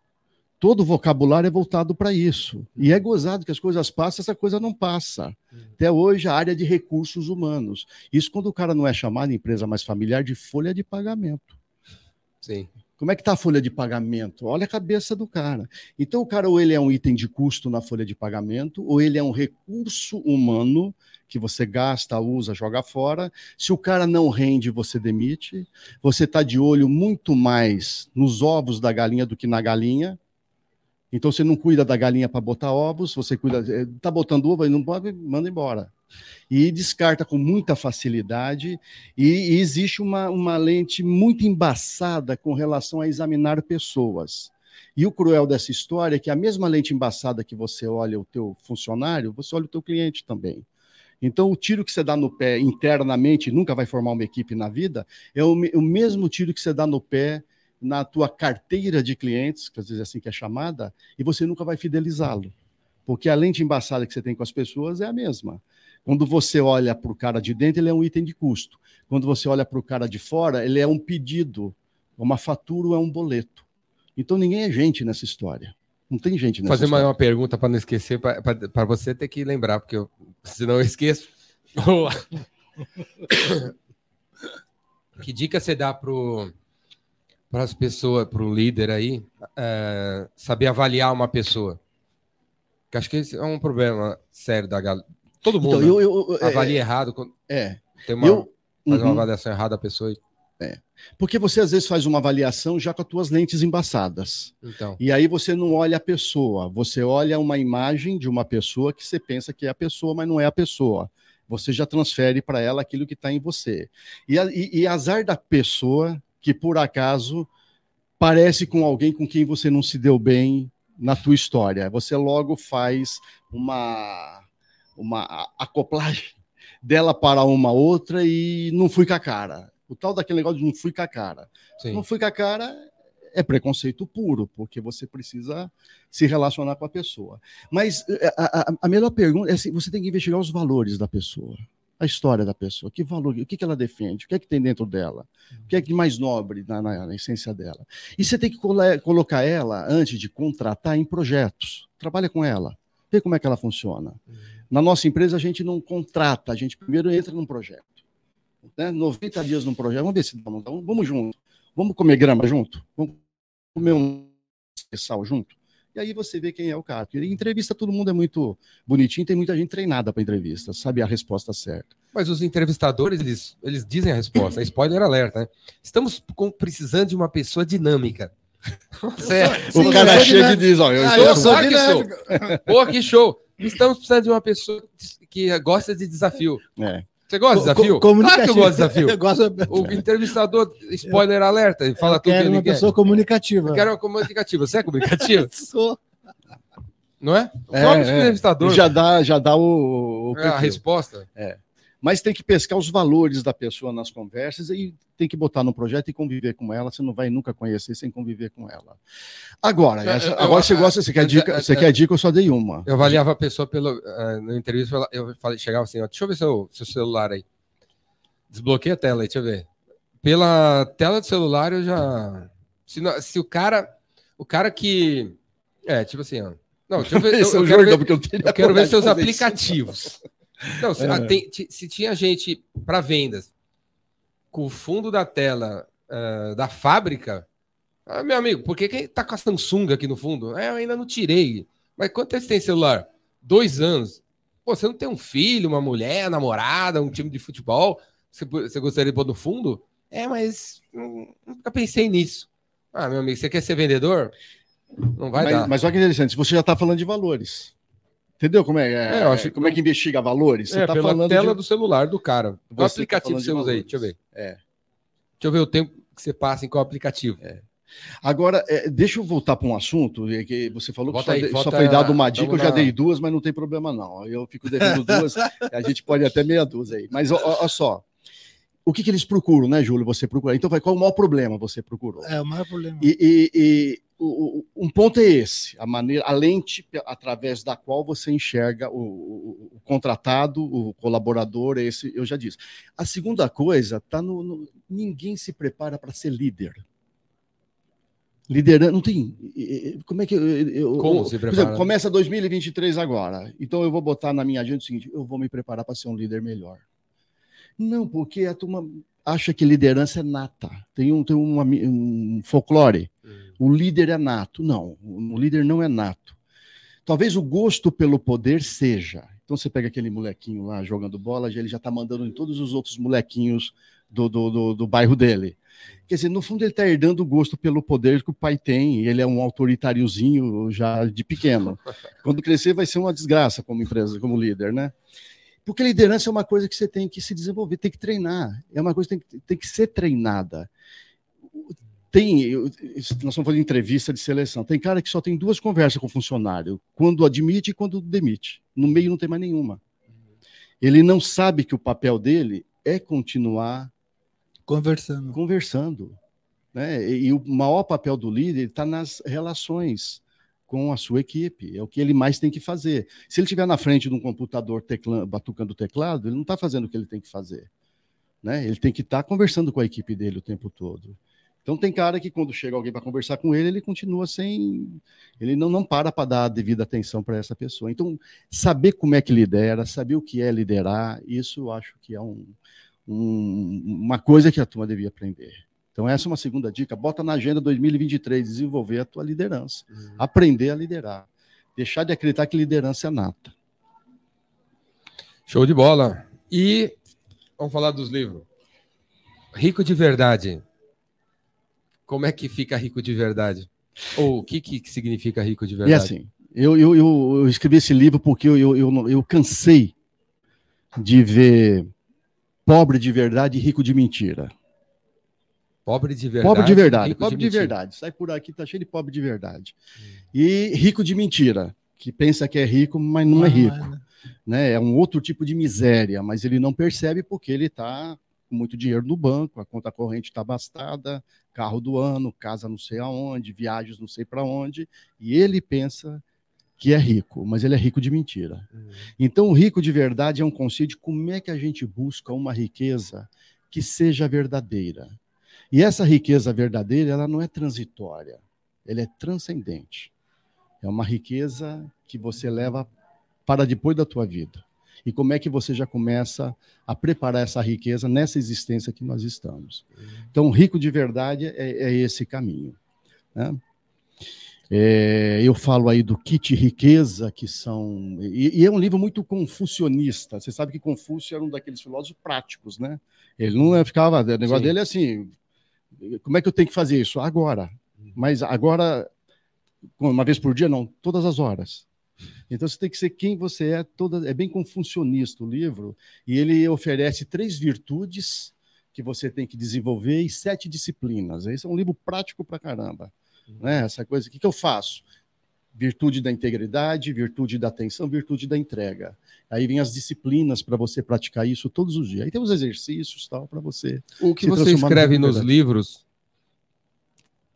Todo vocabulário é voltado para isso. E é gozado que as coisas passam, essa coisa não passa. Hum. Até hoje, a área de recursos humanos. Isso quando o cara não é chamado em empresa mais familiar de folha de pagamento. Sim. Como é que está a folha de pagamento? Olha a cabeça do cara. Então, o cara, ou ele é um item de custo na folha de pagamento, ou ele é um recurso humano que você gasta, usa, joga fora. Se o cara não rende, você demite. Você está de olho muito mais nos ovos da galinha do que na galinha. Então, você não cuida da galinha para botar ovos, você cuida. Está botando ovo, não pode, manda embora e descarta com muita facilidade. E, e existe uma, uma lente muito embaçada com relação a examinar pessoas. E o cruel dessa história é que a mesma lente embaçada que você olha o teu funcionário, você olha o teu cliente também. Então, o tiro que você dá no pé internamente, nunca vai formar uma equipe na vida, é o, o mesmo tiro que você dá no pé na tua carteira de clientes, que às vezes é assim que é chamada, e você nunca vai fidelizá-lo. Porque a lente embaçada que você tem com as pessoas é a mesma. Quando você olha para o cara de dentro, ele é um item de custo. Quando você olha para o cara de fora, ele é um pedido, uma fatura é um boleto. Então ninguém é gente nessa história. Não tem gente nessa Fazer história. uma, uma pergunta para não esquecer, para você ter que lembrar, porque eu, senão eu esqueço. <laughs> <coughs> que dica você dá para as pessoas, para o líder aí, é, saber avaliar uma pessoa? Que acho que esse é um problema sério da, Todo mundo então, eu, eu, é, avalia é, errado. É. Tem uma, eu, faz uma uhum. avaliação errada a pessoa. E... É. Porque você às vezes faz uma avaliação já com as tuas lentes embaçadas. Então. E aí você não olha a pessoa, você olha uma imagem de uma pessoa que você pensa que é a pessoa, mas não é a pessoa. Você já transfere para ela aquilo que está em você. E, e, e azar da pessoa que por acaso parece com alguém com quem você não se deu bem na tua história. Você logo faz uma uma acoplagem dela para uma outra e não fui com a cara. O tal daquele negócio de não fui com a cara. Sim. Não fui com a cara é preconceito puro, porque você precisa se relacionar com a pessoa. Mas eh, a, a, a melhor pergunta é assim, você tem que investigar os valores da pessoa, a história da pessoa, que valor, o que, que ela defende, o que é que tem dentro dela, o que é que mais nobre na, na, na essência dela. E você tem que colocar ela, antes de contratar, em projetos. Trabalha com ela, vê como é que ela funciona. Uhum. Na nossa empresa, a gente não contrata, a gente primeiro entra num projeto. Né? 90 dias num projeto, vamos ver se vamos, vamos junto. Vamos comer grama junto? Vamos comer um sal junto? E aí você vê quem é o cara. Porque entrevista todo mundo é muito bonitinho, tem muita gente treinada para entrevista, sabe a resposta certa. Mas os entrevistadores, eles, eles dizem a resposta. <coughs> Spoiler alerta, né? Estamos com, precisando de uma pessoa dinâmica. Certo. O cara chega e diz, ó, eu, ah, eu sou dinâmico. Pô, que show. Estamos precisando de uma pessoa que gosta de desafio. É. Você gosta de desafio? Co claro que eu gosto de desafio. <laughs> eu gosto... O entrevistador, spoiler alerta, ele fala eu tudo que ele uma quer. pessoa comunicativa. Eu quero uma comunicativa. Você é comunicativo? <laughs> Sou. Não é? O é, é. entrevistador. Já dá, já dá o, o é a resposta. É mas tem que pescar os valores da pessoa nas conversas e tem que botar no projeto e conviver com ela. Você não vai nunca conhecer sem conviver com ela. Agora, essa, eu, agora eu, você gosta, você quer dica? Você quer dica? Eu só dei uma. Eu avaliava a pessoa pelo uh, no entrevista. Eu falei, chegava assim, ó, deixa eu ver seu, seu celular aí. Desbloqueia a tela aí, deixa eu ver. Pela tela do celular eu já, se, se o cara, o cara que é tipo assim, ó, Não, deixa eu ver. <laughs> Eu, eu quero ver, eu, eu quero ver seus aplicativos. <laughs> Não, se, é. tem, se, tinha gente para vendas com o fundo da tela uh, da fábrica, ah, meu amigo, por que, que tá com a Samsung aqui no fundo? É, eu ainda não tirei. Mas quanto tempo você tem celular? Dois anos. Pô, você não tem um filho, uma mulher, namorada, um time de futebol? Você, você gostaria de pôr no fundo? É, mas nunca pensei nisso. Ah, meu amigo, você quer ser vendedor? Não vai mas, dar. Mas olha que interessante, você já está falando de valores. Entendeu como é? é, é acho, como é que investiga valores? Você é, tá pela falando tela de... do celular do cara. Qual você tá aplicativo tá você usa aí? Deixa eu ver. É. Deixa eu ver o tempo que você passa em qual aplicativo. É. Agora, é, deixa eu voltar para um assunto é que você falou que só, aí, só, foi dado uma dica, eu já dei duas, mas não tem problema não. Eu fico devendo duas, <laughs> a gente pode até meia dúzia aí. Mas olha só, o que, que eles procuram, né, Júlio? Você procura. Então, qual é o maior problema você procurou? É, o maior problema. E, e, e o, o, um ponto é esse: a maneira, a lente através da qual você enxerga o, o contratado, o colaborador, esse eu já disse. A segunda coisa tá no, no ninguém se prepara para ser líder. Liderando, não tem. Como é que eu. eu Como se prepara? Exemplo, começa 2023 agora. Então eu vou botar na minha agenda o seguinte: eu vou me preparar para ser um líder melhor. Não, porque a turma acha que liderança é nata. Tem um, tem uma, um folclore. O líder é nato. Não, o líder não é nato. Talvez o gosto pelo poder seja. Então você pega aquele molequinho lá jogando bola, ele já está mandando em todos os outros molequinhos do, do, do, do bairro dele. Quer dizer, no fundo ele está herdando o gosto pelo poder que o pai tem. Ele é um autoritáriozinho já de pequeno. <laughs> Quando crescer vai ser uma desgraça como empresa, como líder, né? Porque liderança é uma coisa que você tem que se desenvolver, tem que treinar. É uma coisa que tem, tem que ser treinada. Tem, eu, nós estamos falando de entrevista de seleção. Tem cara que só tem duas conversas com o funcionário, quando admite e quando demite. No meio não tem mais nenhuma. Ele não sabe que o papel dele é continuar conversando. Conversando. Né? E, e o maior papel do líder está nas relações com a sua equipe. É o que ele mais tem que fazer. Se ele estiver na frente de um computador teclando, batucando o teclado, ele não está fazendo o que ele tem que fazer. Né? Ele tem que estar tá conversando com a equipe dele o tempo todo. Então tem cara que quando chega alguém para conversar com ele, ele continua sem, ele não, não para para dar a devida atenção para essa pessoa. Então saber como é que lidera, saber o que é liderar, isso eu acho que é um, um, uma coisa que a turma devia aprender. Então, essa é uma segunda dica. Bota na agenda 2023, desenvolver a tua liderança. Uhum. Aprender a liderar. Deixar de acreditar que liderança é nata. Show de bola. E vamos falar dos livros. Rico de verdade. Como é que fica rico de verdade? Ou o que, que significa rico de verdade? E assim, eu, eu, eu, eu escrevi esse livro porque eu, eu, eu, eu cansei de ver pobre de verdade e rico de mentira. Pobre de verdade. Pobre de verdade. Pobre de, de verdade. Sai por aqui, tá cheio de pobre de verdade. Hum. E rico de mentira, que pensa que é rico, mas não, é rico. É, né? né? é um outro tipo de miséria, mas ele não percebe porque ele está com muito dinheiro no banco, a conta corrente está bastada, carro do ano, casa não sei aonde, viagens não sei para onde, e ele pensa que é rico, mas ele é rico de mentira. Uhum. Então, o rico de verdade é um conceito de como é que a gente busca uma riqueza que seja verdadeira. E essa riqueza verdadeira, ela não é transitória, ela é transcendente. É uma riqueza que você leva para depois da tua vida. E como é que você já começa a preparar essa riqueza nessa existência que nós estamos? Então, rico de verdade é, é esse caminho. Né? É, eu falo aí do kit riqueza, que são. E, e, é um livro muito confucionista. Você sabe que Confúcio era um daqueles filósofos práticos, né? Ele não ficava. O negócio Sim. dele é assim: como é que eu tenho que fazer isso? Agora. Mas agora, uma vez por dia, não, todas as horas. Então você tem que ser quem você é, toda, é bem confucionista o livro, e ele oferece três virtudes que você tem que desenvolver e sete disciplinas. Esse é um livro prático para caramba. Né? Essa coisa, o que, que eu faço? virtude da integridade, virtude da atenção, virtude da entrega. Aí vem as disciplinas para você praticar isso todos os dias. Aí tem os exercícios tal para você. O que você escreve nos livros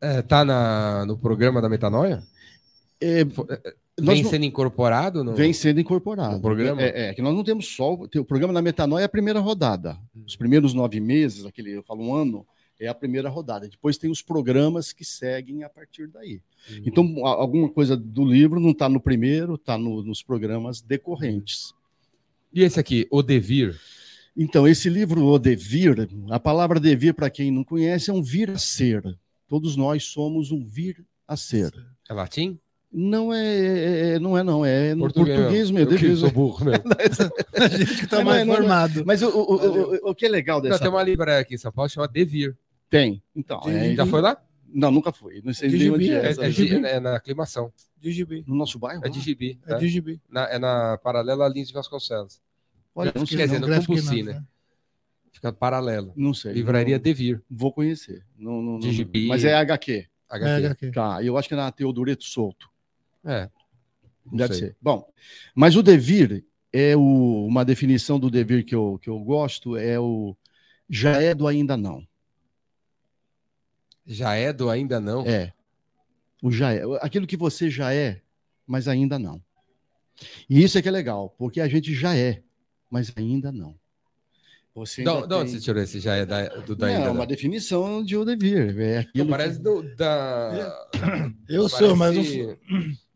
é, tá na, no programa da Metanoia? É, é vem sendo incorporado? No... Vem sendo incorporado. No programa? É, é, que nós não temos só. O programa da Metanoia é a primeira rodada. Os primeiros nove meses, aquele, eu falo um ano, É a primeira rodada. Depois tem os programas que seguem a partir daí. Uhum. Então, alguma coisa do livro não está no primeiro, está no, nos programas decorrentes. E esse aqui, O Devir? Então, esse livro, O Devir, a palavra devir, para quem não conhece, é um vir a ser. Todos nós somos um vir a ser. É latim? Não é, é, é, não é, não. É no português, português mesmo. Eu que sou burro mesmo. <laughs> a gente que está mais formado. Mas o, o, o, o, que é legal dessa... Não, tem uma livraria aqui em São Paulo chama Devir. Tem. Então, é, já foi lá? Não, nunca fui. Não sei de onde é. É, é, é, na aclimação. De Gibi. No nosso bairro? É de Gibi. É de Gibi. Na, é na paralela Lins de Vasconcelos. Olha, não quer dizer, no Campuci, né? Fica paralelo. Não sei. Livraria não, Devir. Vou conhecer. Não, não, de Gibi. Mas é HQ. HQ. É HQ. Tá, eu acho que é na Teodoreto Solto. É. Deve sei. ser. Bom, mas o devir é o, uma definição do devir que eu, que eu gosto, é o já é do ainda não. Já é do ainda não? É. O já é. Aquilo que você já é, mas ainda não. E isso é que é legal, porque a gente já é, mas ainda não. Você ainda de onde você tirou esse já é da, do da ainda? É uma definição de o devir. É aquilo parece que... do, da. Eu parece... sou, mas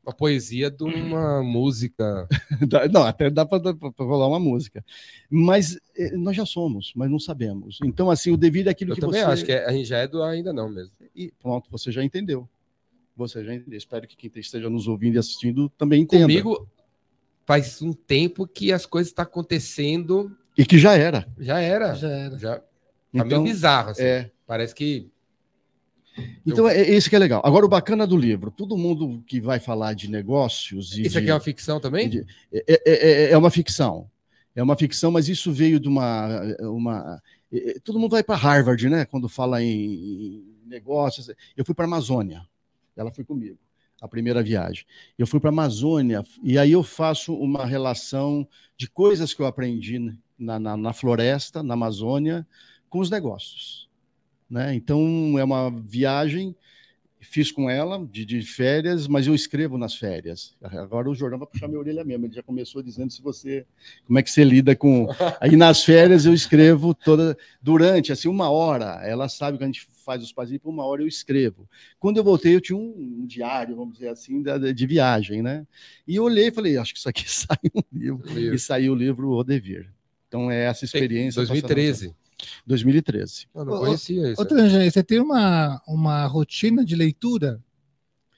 uma poesia de uma música. <laughs> não, até dá para rolar uma música. Mas eh, nós já somos, mas não sabemos. Então, assim, o devido é aquilo Eu que também você. acho que é, a gente já é do ainda não mesmo. E pronto, você já entendeu. Você já entendeu. Espero que quem esteja nos ouvindo e assistindo também entenda. Comigo, faz um tempo que as coisas estão acontecendo. E que já era. Já era. Já era. Já... Tá então, meio bizarro, assim. É. Parece que então, é isso que é legal. Agora, o bacana do livro, todo mundo que vai falar de negócios. isso de, aqui é uma ficção também? De, é, é, é, é, uma ficção. É uma ficção, mas isso veio de uma. uma todo mundo vai para Harvard, né? Quando fala em, em negócios. Eu fui para a Amazônia. Ela foi comigo, a primeira viagem. Eu fui para a Amazônia e aí eu faço uma relação de coisas que eu aprendi na, na, na floresta, na Amazônia, com os negócios. Né? Então, é uma viagem, fiz com ela, de, de, férias, mas eu escrevo nas férias. Agora o Jordão vai puxar minha orelha mesmo, ele já começou dizendo se você, como é que você lida com... <laughs> Aí nas férias eu escrevo toda, durante, assim, uma hora, ela sabe que a gente faz os passinhos, por uma hora eu escrevo. Quando eu voltei, eu tinha um, um diário, vamos dizer assim, de, de, viagem, né? E eu olhei e falei, acho que isso aqui <laughs> sai um livro. E saiu o livro O Devir. Então é essa experiência. 2013. 2013. Eu não conhecia isso. Outra, você tem uma, uma rotina de leitura?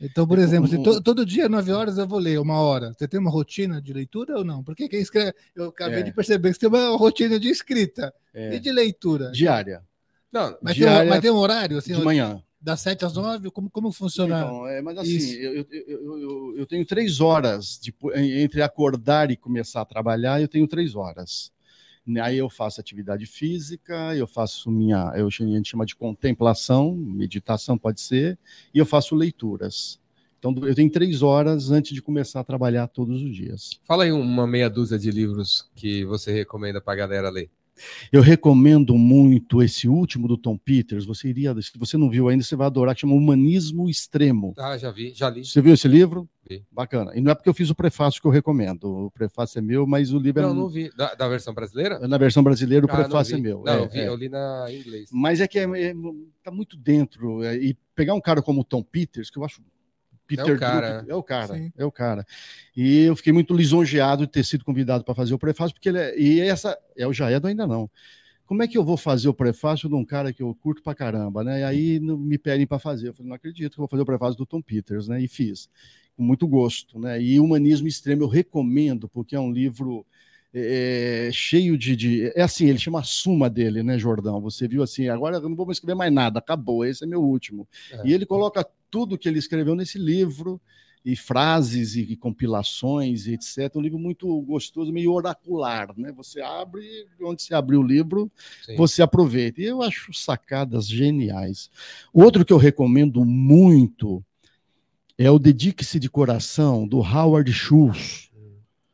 Então, por exemplo, se to, todo dia, nove horas, eu vou ler uma hora. Você tem uma rotina de leitura ou não? Porque quem escreve. Eu acabei é. de perceber que você tem uma rotina de escrita é. e de leitura. Diária. Não, mas, diária, tem, mas tem um horário? Assim, de manhã. Das sete às nove? Como, como funciona? Então, é, mas assim, eu, eu, eu, eu, tenho três horas de, entre acordar e começar a trabalhar, eu tenho três horas. Aí eu faço atividade física, eu faço minha, eu, a gente chama de contemplação, meditação pode ser, e eu faço leituras. Então eu tenho três horas antes de começar a trabalhar todos os dias. Fala aí uma meia dúzia de livros que você recomenda para a galera ler. Eu recomendo muito esse último do Tom Peters. Você iria, se você não viu ainda, você vai adorar, que chama Humanismo Extremo. Ah, já vi, já li. Você viu esse livro? Vi. Bacana. E não é porque eu fiz o prefácio que eu recendo. O prefácio é meu, mas o livro não, é. Não, não vi. Da, da, versão brasileira? Na versão brasileira, o ah, prefácio é meu. Não, é, eu, vi, é. eu li na inglês. Mas é que é, é, tá muito dentro. É, e pegar um cara como o Tom Peters, que eu acho Peter é o cara. Druck, é o cara, Sim. é o cara. E eu fiquei muito lisonjeado de ter sido convidado para fazer o prefácio, porque ele é, e essa é o Jaedo ainda não como é que eu vou fazer o prefácio de um cara que eu curto pra caramba, né? E aí me pedem para fazer. Eu falei, não acredito que eu vou fazer o prefácio do Tom Peters, né? E fiz, com muito gosto, né? E Humanismo Extremo eu recomendo, porque é um livro é, cheio de, de, É assim, ele chama a suma dele, né, Jordão? Você viu assim, agora eu não vou escrever mais nada, acabou, esse é meu último. É. E ele coloca tudo que ele escreveu nesse livro e frases e, e compilações e etc. Um livro muito gostoso, meio oracular, né? Você abre, onde você abriu o livro, Sim. você aproveita. E eu acho sacadas geniais. Outro que eu recomendo muito é o Dedique-se de Coração, do Howard Schultz.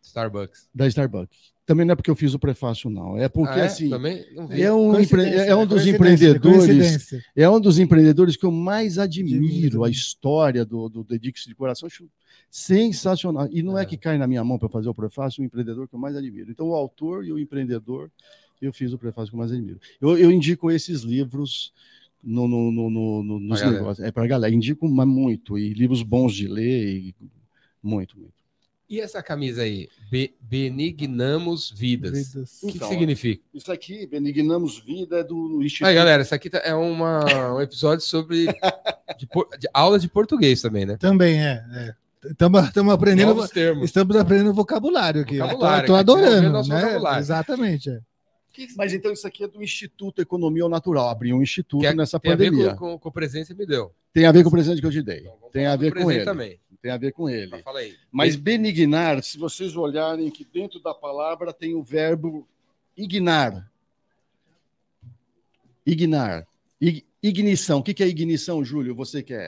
Starbucks. Da Starbucks. Também não é porque eu fiz o prefácio, não. É porque, ah, é? assim. É um, empre... é um dos empreendedores. É um dos empreendedores que eu mais admiro a história do, do Dedique-se de Coração. Acho sensacional. E não é. é que cai na minha mão para fazer o prefácio, o empreendedor que eu mais admiro. Então, o autor e o empreendedor, eu fiz o prefácio que eu mais admiro. Eu, eu indico esses livros no, no, no, no nos negócios. É para galera. Indico muito. E livros bons de ler. E... Muito, muito. E essa camisa aí? Be benignamos vidas. vidas. O que, então, que, significa? Isso aqui, benignamos vida, é do Instituto. Aí, galera, isso aqui tá, é uma, um episódio sobre <laughs> de, de, aula de português também, né? Também é. Estamos é. aprendendo, estamos aprendendo vocabulário aqui. Vocabulário, Estou adorando, né? Exatamente. É. Mas então isso aqui é do Instituto Economia ao Natural. Abriu um instituto é, nessa tem pandemia. Tem a ver com, com, com, o presente que me deu. Tem a ver com o presente que eu te dei. Então, tem a ver com ele. Também tem a ver com ele. Então, Mas benignar, se vocês olharem que dentro da palavra tem o verbo ignar. Ignar. ignição. O que é ignição, Júlio? Você que é,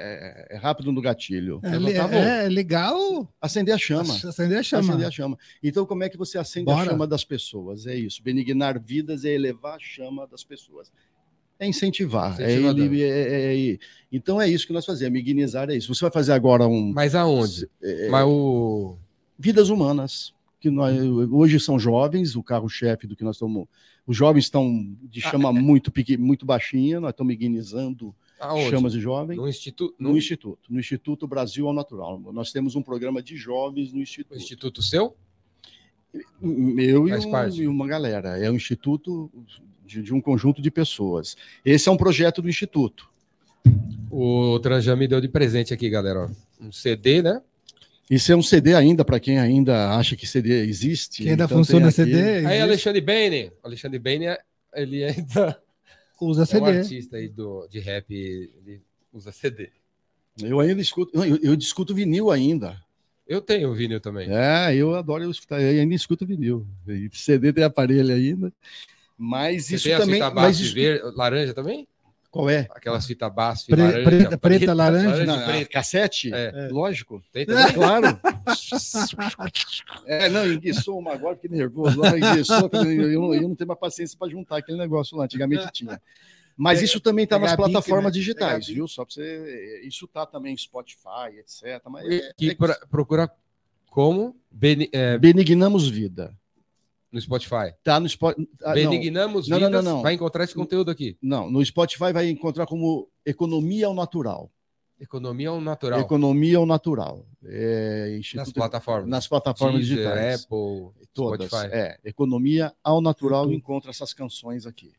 é, é rápido no gatilho. É, é, legal. Acender a chama. Acender a chama. Acender a chama. Então, como é que você acende Bora. a chama das pessoas? É isso. Benignar vidas é elevar a chama das pessoas é incentivar. É ele, é, é, é, então é isso que nós fazemos, mignizar é isso. Você vai fazer agora um. Mas aonde? É, Mas o... Vidas humanas. Que nós, hoje são jovens, o carro-chefe do que nós estamos. Os jovens estão de ah, chama ah, muito, muito baixinha, nós estamos mignizando chamas de jovens. No Instituto? No... no Instituto. No Instituto Brasil ao Natural. Nós temos um programa de jovens no Instituto. O Instituto seu? Meu e, um, e, uma galera. É um instituto de, de um conjunto de pessoas. Esse é um projeto do Instituto. O Tranjan me deu de presente aqui, galera. Um CD, né? Isso é um CD ainda, para quem ainda acha que CD existe. Que ainda então funciona aqui... CD. Aí, Alexandre Bane. Alexandre Bane, ele ainda <laughs> usa é CD. um artista aí do, de rap, ele usa CD. Eu ainda escuto, eu, eu discuto vinil ainda. Eu tenho vinil também. É, eu adoro escutar, eu ainda escuto vinil. CD tem aparelho ainda. Mas Você isso tem também. Mas isso... Verde, laranja também? Qual é? Aquelas fita base, Pre laranja, preta, preta, laranja. laranja não, preta. Cassete? É. é. Lógico. Tem também? <laughs> Claro. é, não, enguiçou uma agora, fiquei nervoso. Lá, enguiçou, eu, eu, eu não tenho mais paciência para juntar aquele negócio lá. Antigamente tinha. Mas isso também está nas plataformas né? digitais, viu? Só para você. Isso está também Spotify, etc. Mas é, que é... procura como? Beni, é... Benignamos Vida. No Spotify. Tá no Spotify. Ah, Benignamos não. Vidas, não, não, não, vai encontrar esse conteúdo aqui. Não, no Spotify vai encontrar como Economia ao Natural. Economia ao Natural. Economia ao Natural. É, Instituto... Nas plataformas. Nas plataformas Deezer, digitais. Apple, Todas. Spotify. É, Economia ao Natural encontra essas canções aqui.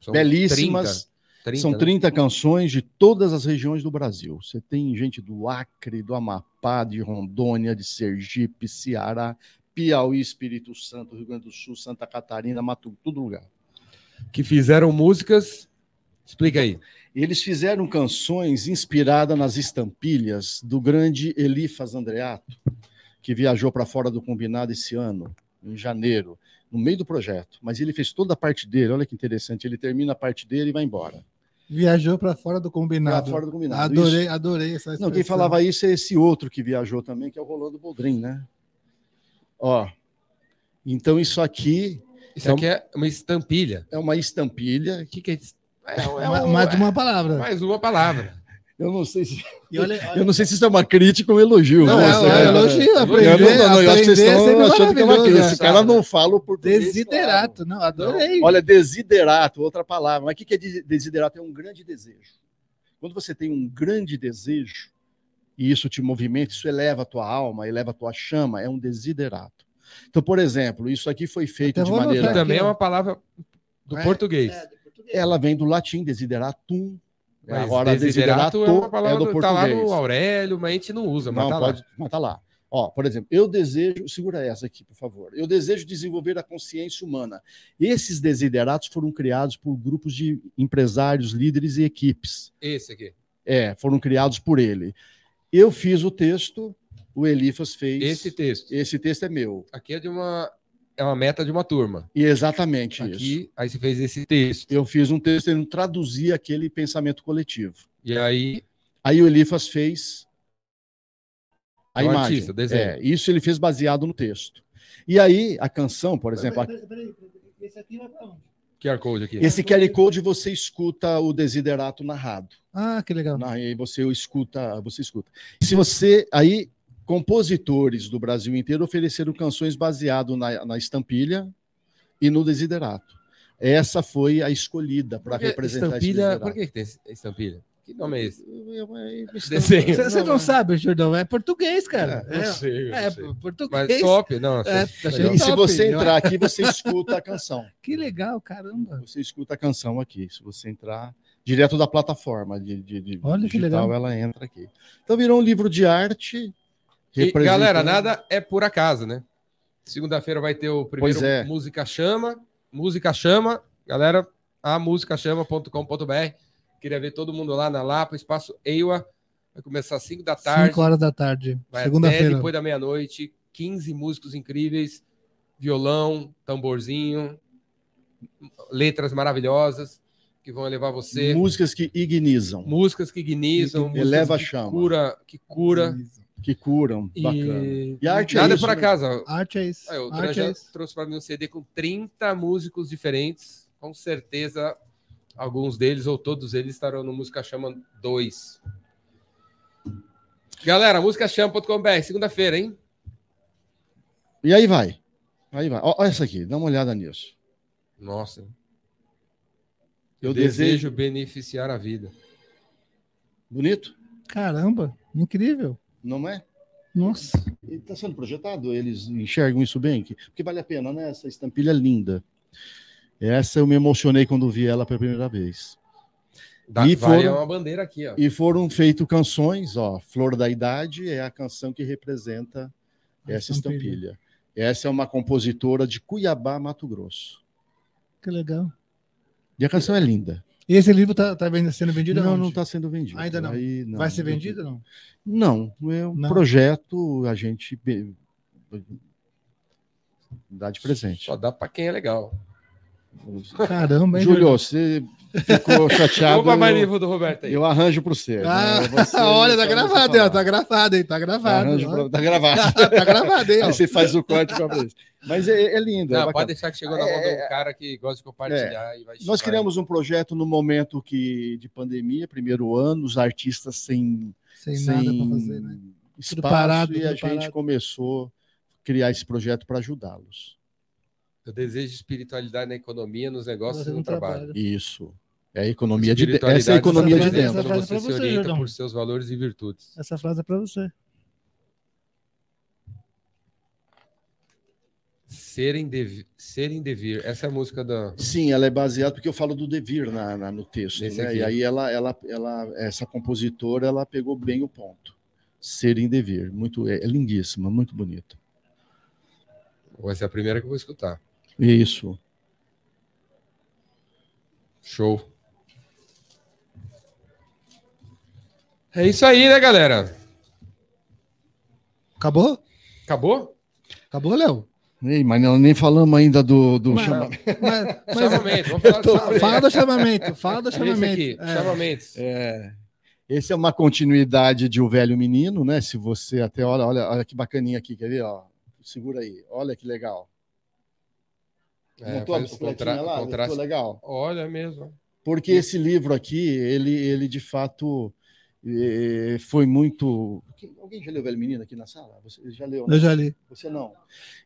São Belíssimas. 30, 30, São 30 né? canções de todas as regiões do Brasil. Você tem gente do Acre, do Amapá, de Rondônia, de Sergipe, Ceará, Piauí, Espírito Santo, Rio Grande do Sul, Santa Catarina, Mato, todo lugar. Que fizeram músicas. Explica aí. Eles fizeram canções inspiradas nas estampilhas do grande Elifas Andreato, que viajou para fora do combinado esse ano, em janeiro, no meio do projeto. Mas ele fez toda a parte dele, olha que interessante. Ele termina a parte dele e vai embora. Viajou para fora do combinado. Pra fora do combinado. Adorei, isso. adorei essa expressão. Não, quem falava isso é esse outro que viajou também, que é o Rolando Boldrin, né? Ó, então isso aqui. Isso é aqui é uma estampilha. É uma estampilha. O que, que é isso? É, é uma, mais uma palavra. Mais uma palavra. Eu não sei se. Olha, <laughs> olha... Eu não sei se isso é uma crítica ou um elogio. Não, é, é, elogio, aprender. Eu, não, não, eu acho que vocês estão achando que é uma crítica. Esse cara não fala o português. Desiderato, não, adorei. Não, olha, desiderato, outra palavra. Mas o que é desiderato? É um grande desejo. Quando você tem um grande desejo, e isso te movimenta, isso eleva a tua alma, eleva a tua chama, é um desiderato. Então, por exemplo, isso aqui foi feito de maneira. Também é uma palavra do é, português. É, do português. Ela vem do latim, desideratum. Mas Agora, desiderato, desiderato é uma palavra é do português. Tá lá no Aurélio, mas a gente não usa. Mas não, tá pode, lá. mas tá lá. Ó, por exemplo, eu desejo, segura essa aqui, por favor. Eu desejo desenvolver a consciência humana. Esses desideratos foram criados por grupos de empresários, líderes e equipes. Esse aqui. É, foram criados por ele. Eu fiz o texto, o Elifas fez. Esse texto. Esse texto é meu. Aqui é de uma é uma meta de uma turma. E exatamente Aqui, isso. Aí você fez esse texto. Eu fiz um texto tentando traduzir aquele pensamento coletivo. E aí. Aí o Elifas fez a é imagem. Artista, desenho. É, isso ele fez baseado no texto. E aí a canção, por exemplo. Peraí, peraí, peraí, esse aqui vai para onde? QR Code aqui. Esse QR Code você escuta o desiderato narrado. Ah, que legal. Aí você escuta, você escuta. Se você aí compositores do Brasil inteiro ofereceram canções baseado na, na estampilha e no desiderato. essa foi a escolhida para representar estampilha, Por que, que tem estampilha? Que nome é esse? <laughs> Desenho. Você não sabe, Jordão, é português, cara. É, é, sei, é português. Mas top, não. É, e se você entrar aqui, você escuta a canção. <laughs> Que legal, caramba. Você escuta a canção aqui. Se você entrar direto da plataforma de, de, de Olha digital, que legal. ela entra aqui. Então virou um livro de arte. E, galera, nada é por acaso, né? Segunda-feira vai ter o primeiro é. Música Chama. Música Chama. Galera, a musicachama.com.br. Queria ver todo mundo lá na Lapa, espaço Eiwa. Vai começar às 5 da tarde. 5 horas da tarde. Segunda-feira. Depois da meia-noite. 15 músicos incríveis. Violão, tamborzinho, letras maravilhosas que vão levar você. Músicas que ignizam. Músicas que ignizam. Que eleva a chama. Cura, que cura. Que curam. E, bacana. e arte é Nada é isso, por né? acaso. Arte é isso. Aí, o arte é isso. trouxe para mim um CD com 30 músicos diferentes. Com certeza Alguns deles ou todos eles estarão no Música Chama 2. Galera, musicachama.com.br, segunda-feira, hein? E aí vai. Aí vai. Olha essa aqui, dá uma olhada nisso. Nossa. Eu, desejo... desejo beneficiar a vida. Bonito? Caramba, incrível. Não é? Nossa. Está sendo projetado, eles enxergam isso bem, porque vale a pena, né? Essa estampilha linda. Essa eu me emocionei quando vi ela pela primeira vez. Da, e foram, uma bandeira aqui, ó. E foram feitas canções, ó. Flor da Idade é a canção que representa a essa estampilha. estampilha. Essa é uma compositora de Cuiabá, Mato Grosso. Que legal. E a canção é linda. E esse livro está tá sendo vendido? Não, onde? não está sendo vendido. Ainda não. Aí, não. Vai ser vendido não? Não, é um não. projeto, a gente dá de presente. Só dá para quem é legal. Caramba, hein, Júlio, você ficou chateado. Vamos mais livro do Roberto aí. Eu arranjo para você. Ah, né? você <laughs> olha, tá gravado, ó, tá gravado, hein? Tá gravado. Pra, tá gravado. <laughs> tá gravado, hein? Aí você faz o corte para. Mas é, é lindo. Não, é pode deixar que chegou na mão é, do cara que gosta de compartilhar. É, nós criamos um projeto no momento que, de pandemia, primeiro ano, os artistas sem, sem, sem nada para fazer, né? Espaço, parado, e a gente parado. começou a criar esse projeto para ajudá-los. Eu desejo espiritualidade na economia, nos negócios e no trabalho. trabalho. Isso. É a economia de dentro. Essa é a economia de dentro. Essa você, você se orienta Jordão. por seus valores e virtudes. Essa frase é para você. Ser em, devir, ser em devir. Essa é a música da. Sim, ela é baseada porque eu falo do devir na, na no texto. Né? E aí ela, ela, ela, essa compositora, ela pegou bem o ponto. Ser em devir. Muito, é, é lindíssima, muito bonita. Vai ser a primeira que eu vou escutar. Isso. Show. É isso aí, né, galera? Acabou? Acabou? Acabou, Léo? Ei, mas não, nem falamos ainda do, do mas, chamamento. Mas, mas, <laughs> chamamento. Vamos falar do chamamento. Fala do chamamento. Fala do chamamento. Aqui, é. Chamamentos. É. Esse é uma continuidade de O Velho Menino, né? Se você até olha, olha, olha que bacaninha aqui, quer ver? Ó, segura aí, olha que legal. É, Montou a bicicletinha lá? Contraste... legal? Olha mesmo. Porque esse livro aqui, ele, ele de fato foi muito. Alguém já leu Velho Menino aqui na sala? Você já leu? Né? Eu já li. Você não.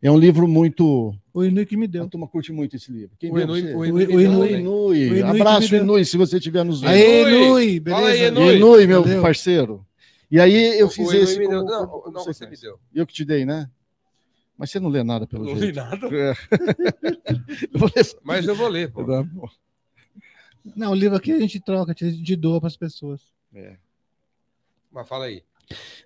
É um livro muito. O Inui que me deu. A turma curte muito esse livro. Quem o Inui, o Inui, o Inui, Inui. Inui. Abraço, Inui, se você estiver nos vendo. Inui, beleza. Aí, Inui. Inui, meu Valeu. parceiro. E aí eu fiz esse. Como, não, como, não, você me deu. Eu que te dei, né? Mas você não lê nada pelo não jeito. Não li nada. É. <laughs> eu Mas eu vou ler, pô. Não, o livro aqui a gente troca, a gente doa para as pessoas. É. Mas fala aí.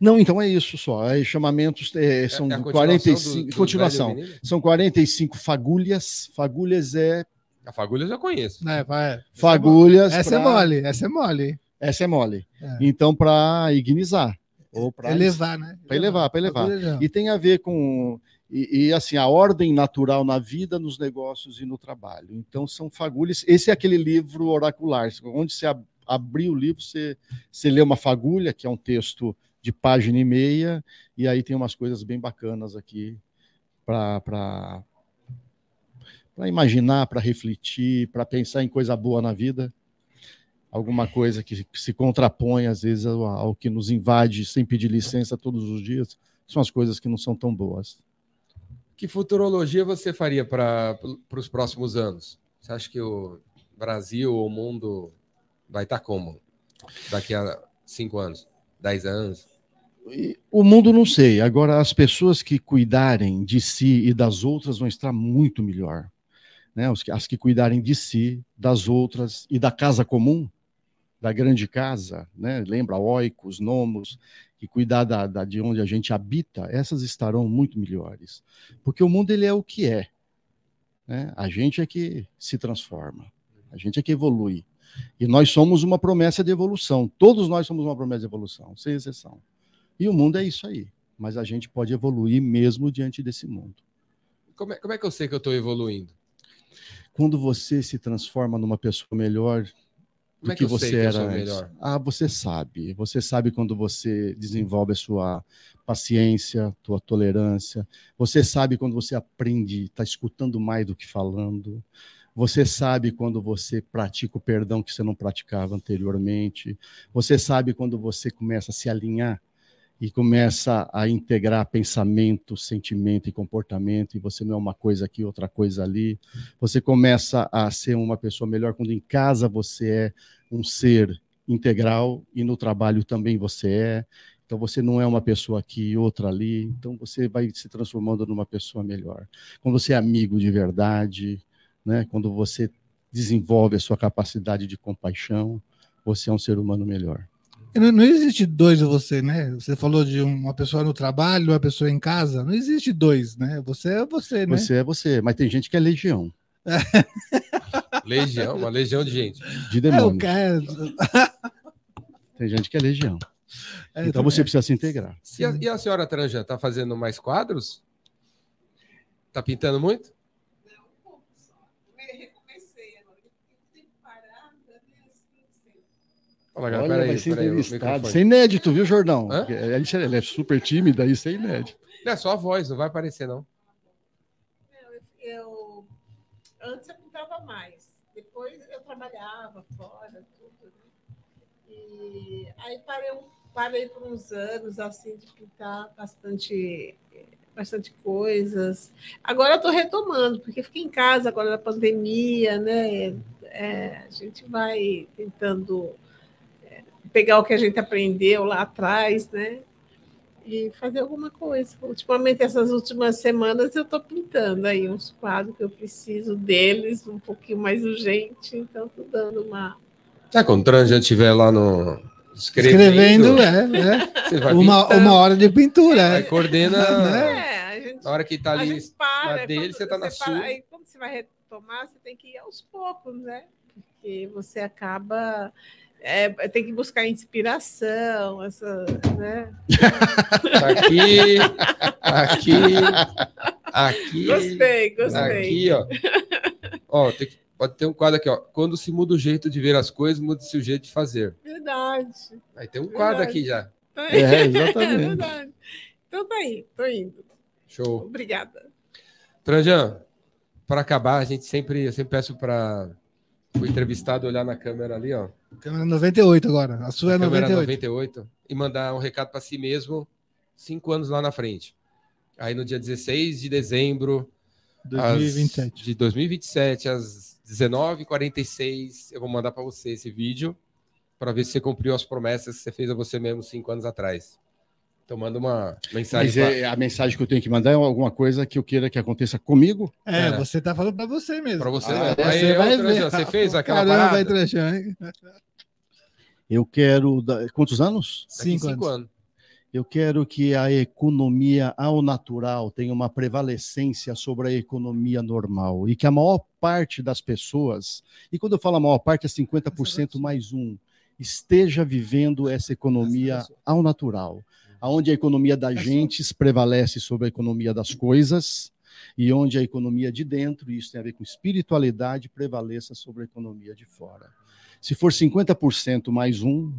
Não, então é isso só. Aí, chamamentos é, são é 45. Do, do continuação. São 45 fagulhas. Fagulhas é. A fagulhas eu conheço. É, vai. Fagulhas. Essa é pra... é mole, essa é mole. Essa é mole. É. Então, para ignizar. Ou para elevar, né? Para elevar, para elevar. E tem a ver com e, e, assim, a ordem natural na vida, nos negócios e no trabalho. Então, são fagulhas. Esse é aquele livro oracular, onde você ab abrir o livro, você, você lê uma fagulha, que é um texto de página e meia, e aí tem umas coisas bem bacanas aqui para imaginar, para refletir, para pensar em coisa boa na vida. Alguma coisa que se contrapõe, às vezes, ao, ao que nos invade sem pedir licença todos os dias. São as coisas que não são tão boas. Que futurologia você faria para os próximos anos? Você acha que o Brasil, o mundo vai estar como? Daqui a cinco anos, dez anos? O mundo não sei. Agora, as pessoas que cuidarem de si e das outras vão estar muito melhor. Né? As que cuidarem de si, das outras e da casa comum, da grande casa, né? lembra, oicos, nomos, que cuidar da, da, de onde a gente habita, essas estarão muito melhores. Porque o mundo ele é o que é. Né? A gente é que se transforma, a gente é que evolui. E nós somos uma promessa de evolução. Todos nós somos uma promessa de evolução, sem exceção. E o mundo é isso aí. Mas a gente pode evoluir mesmo diante desse mundo. Como é, como é que eu sei que eu estou evoluindo? Quando você se transforma numa pessoa melhor do é que, que você era antes. Ah, você sabe. Você sabe quando você desenvolve a sua paciência, tua tolerância. Você sabe quando você aprende, está escutando mais do que falando. Você sabe quando você pratica o perdão que você não praticava anteriormente. Você sabe quando você começa a se alinhar e começa a integrar pensamento, sentimento e comportamento, e você não é uma coisa aqui, outra coisa ali. Você começa a ser uma pessoa melhor quando em casa você é um ser integral e no trabalho também você é. Então você não é uma pessoa aqui, outra ali. Então você vai se transformando numa pessoa melhor. Quando você é amigo de verdade, né? Quando você desenvolve a sua capacidade de compaixão, você é um ser humano melhor. Não, não, existe dois você, né? Você falou de uma pessoa no trabalho, uma pessoa em casa. Não existe dois, né? Você é você, né? Você é você, mas tem gente que é legião. <laughs> legião, uma legião de gente. De demônios. É, tem gente que é legião. É, então você precisa se integrar. E a, e a senhora Tranja, está fazendo mais quadros? Está pintando muito? Olha, Olha vai ser entrevistado. Isso é inédito, viu, Jordão? Hã? Ele é super tímida, isso é inédito. Não é só a voz, não vai aparecer, não. Eu, eu, antes eu pintava mais. Depois eu trabalhava fora, tudo. Né? E aí parei, parei por uns anos, assim, de pintar bastante bastante coisas. Agora eu estou retomando, porque fiquei em casa agora na pandemia, né? É, a gente vai tentando pegar o que a gente aprendeu lá atrás, né? E fazer alguma coisa. Ultimamente, essas últimas semanas, eu estou pintando aí uns quadros que eu preciso deles, um pouquinho mais urgente, então estou dando uma. Quando o Tranja estiver lá no. Escrevendo, escrevendo é, né? uma, uma hora de pintura. Aí coordena. <laughs> Né? É, gente, na hora que está ali para, na dele, você está na sua. Aí, quando você vai retomar, você tem que ir aos poucos, né? Porque você acaba é, tem que buscar inspiração, essa, né? Aqui, aqui, aqui. Gostei, gostei. Aqui, ó. Ó, tem que, pode ter um quadro aqui, ó. Quando se muda o jeito de ver as coisas, muda-se o jeito de fazer. Verdade. Aí tem um quadro verdade. aqui já. Tá é, exatamente. <laughs> É verdade. Então tá aí, tô indo. Show. Obrigada. Tranjan, para acabar, a gente sempre, eu sempre peço para o entrevistado olhar na câmera ali, ó. Câmera 98 agora. A sua a é 98. 98. E mandar um recado para si mesmo cinco anos lá na frente. Aí no dia 16 de dezembro 2027. Às, de 2027, às 19h46, eu vou mandar para você esse vídeo para ver se você cumpriu as promessas que você fez a você mesmo cinco anos atrás. Então manda uma mensagem. Mas é, a mensagem que eu tenho que mandar é alguma coisa que eu queira que aconteça comigo? É, é. você tá falando para você mesmo. Para você, ah, Aí, você vai ver. Você fez aquela Caramba, parada? vai tranchar, hein? Eu quero... Quantos anos? Cinco, cinco anos. anos. Eu quero que a economia ao natural tenha uma prevalecência sobre a economia normal e que a maior parte das pessoas, e quando eu falo a maior parte é 50% mais um, esteja vivendo essa economia ao natural onde a economia da gente prevalece sobre a economia das coisas, e onde a economia de dentro, e isso tem a ver com espiritualidade, prevaleça sobre a economia de fora. Se for 50% mais um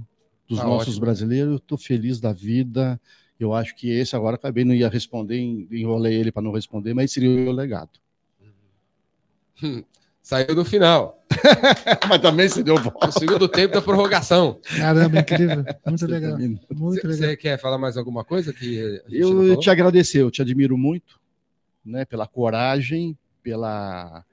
dos tá nossos ótimo. brasileiros, eu estou feliz da vida. Eu acho que esse agora acabei não ia responder, enrolei ele para não responder, mas seria o meu legado. Saiu no final. <laughs> Mas também se deu volta. No segundo tempo da prorrogação. Caramba, incrível. Muito legal. Muito legal. Você quer falar mais alguma coisa? que Eu te agradecer, eu te admiro muito né, pela coragem, pela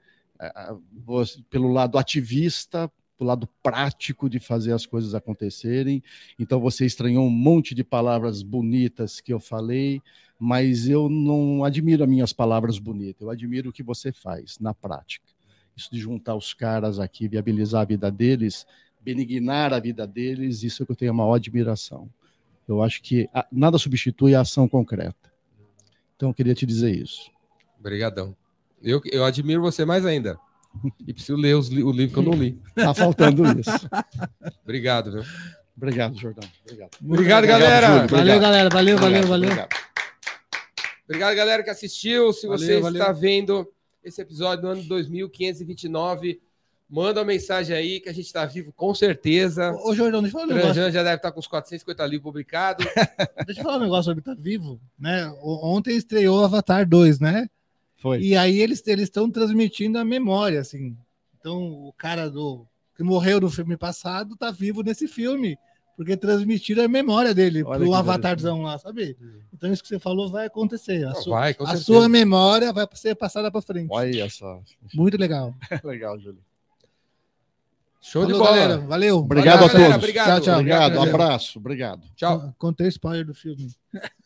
pelo lado ativista, pelo lado prático de fazer as coisas acontecerem. Então você estranhou um monte de palavras bonitas que eu falei, mas eu não admiro as minhas palavras bonitas, eu admiro o que você faz na prática. Isso de juntar os caras aqui, viabilizar a vida deles, benignar a vida deles, isso é que eu tenho a maior admiração. Eu acho que nada substitui a ação concreta. Então eu queria te dizer isso. Obrigadão. Eu, eu admiro você mais ainda. E preciso ler os, o livro que eu não li. <laughs> Tá faltando isso. Obrigado, viu? Obrigado, Jordão. Obrigado. Obrigado, galera. Obrigado, valeu, galera. Valeu, valeu, valeu. Obrigado. obrigado, galera que assistiu. Se valeu, você valeu. está vendo esse episódio do ano 2529, manda uma mensagem aí que a gente está vivo com certeza. Ô, Jordão, deixa eu falar um negócio. já deve estar com uns 450 livros publicados. <laughs> deixa eu falar um negócio sobre estar tá vivo. Né? Ontem estreou Avatar 2, né? Foi. E aí eles estão transmitindo a memória, assim. Então, o cara do que morreu no filme passado tá vivo nesse filme, porque transmitiram a memória dele Olha pro Avatarzão lá, sabe? Então, isso que você falou vai acontecer. A, sua, vai, a sua memória vai ser passada para frente. Olha só. Muito legal. <laughs> legal, Júlio. Show Falou, de bola. Galera. Valeu. Obrigado Valeu, a todos. Obrigado. Tchau, tchau. Obrigado. Obrigado. Abraço. Obrigado. Tchau. Contei spoiler do filme. <laughs>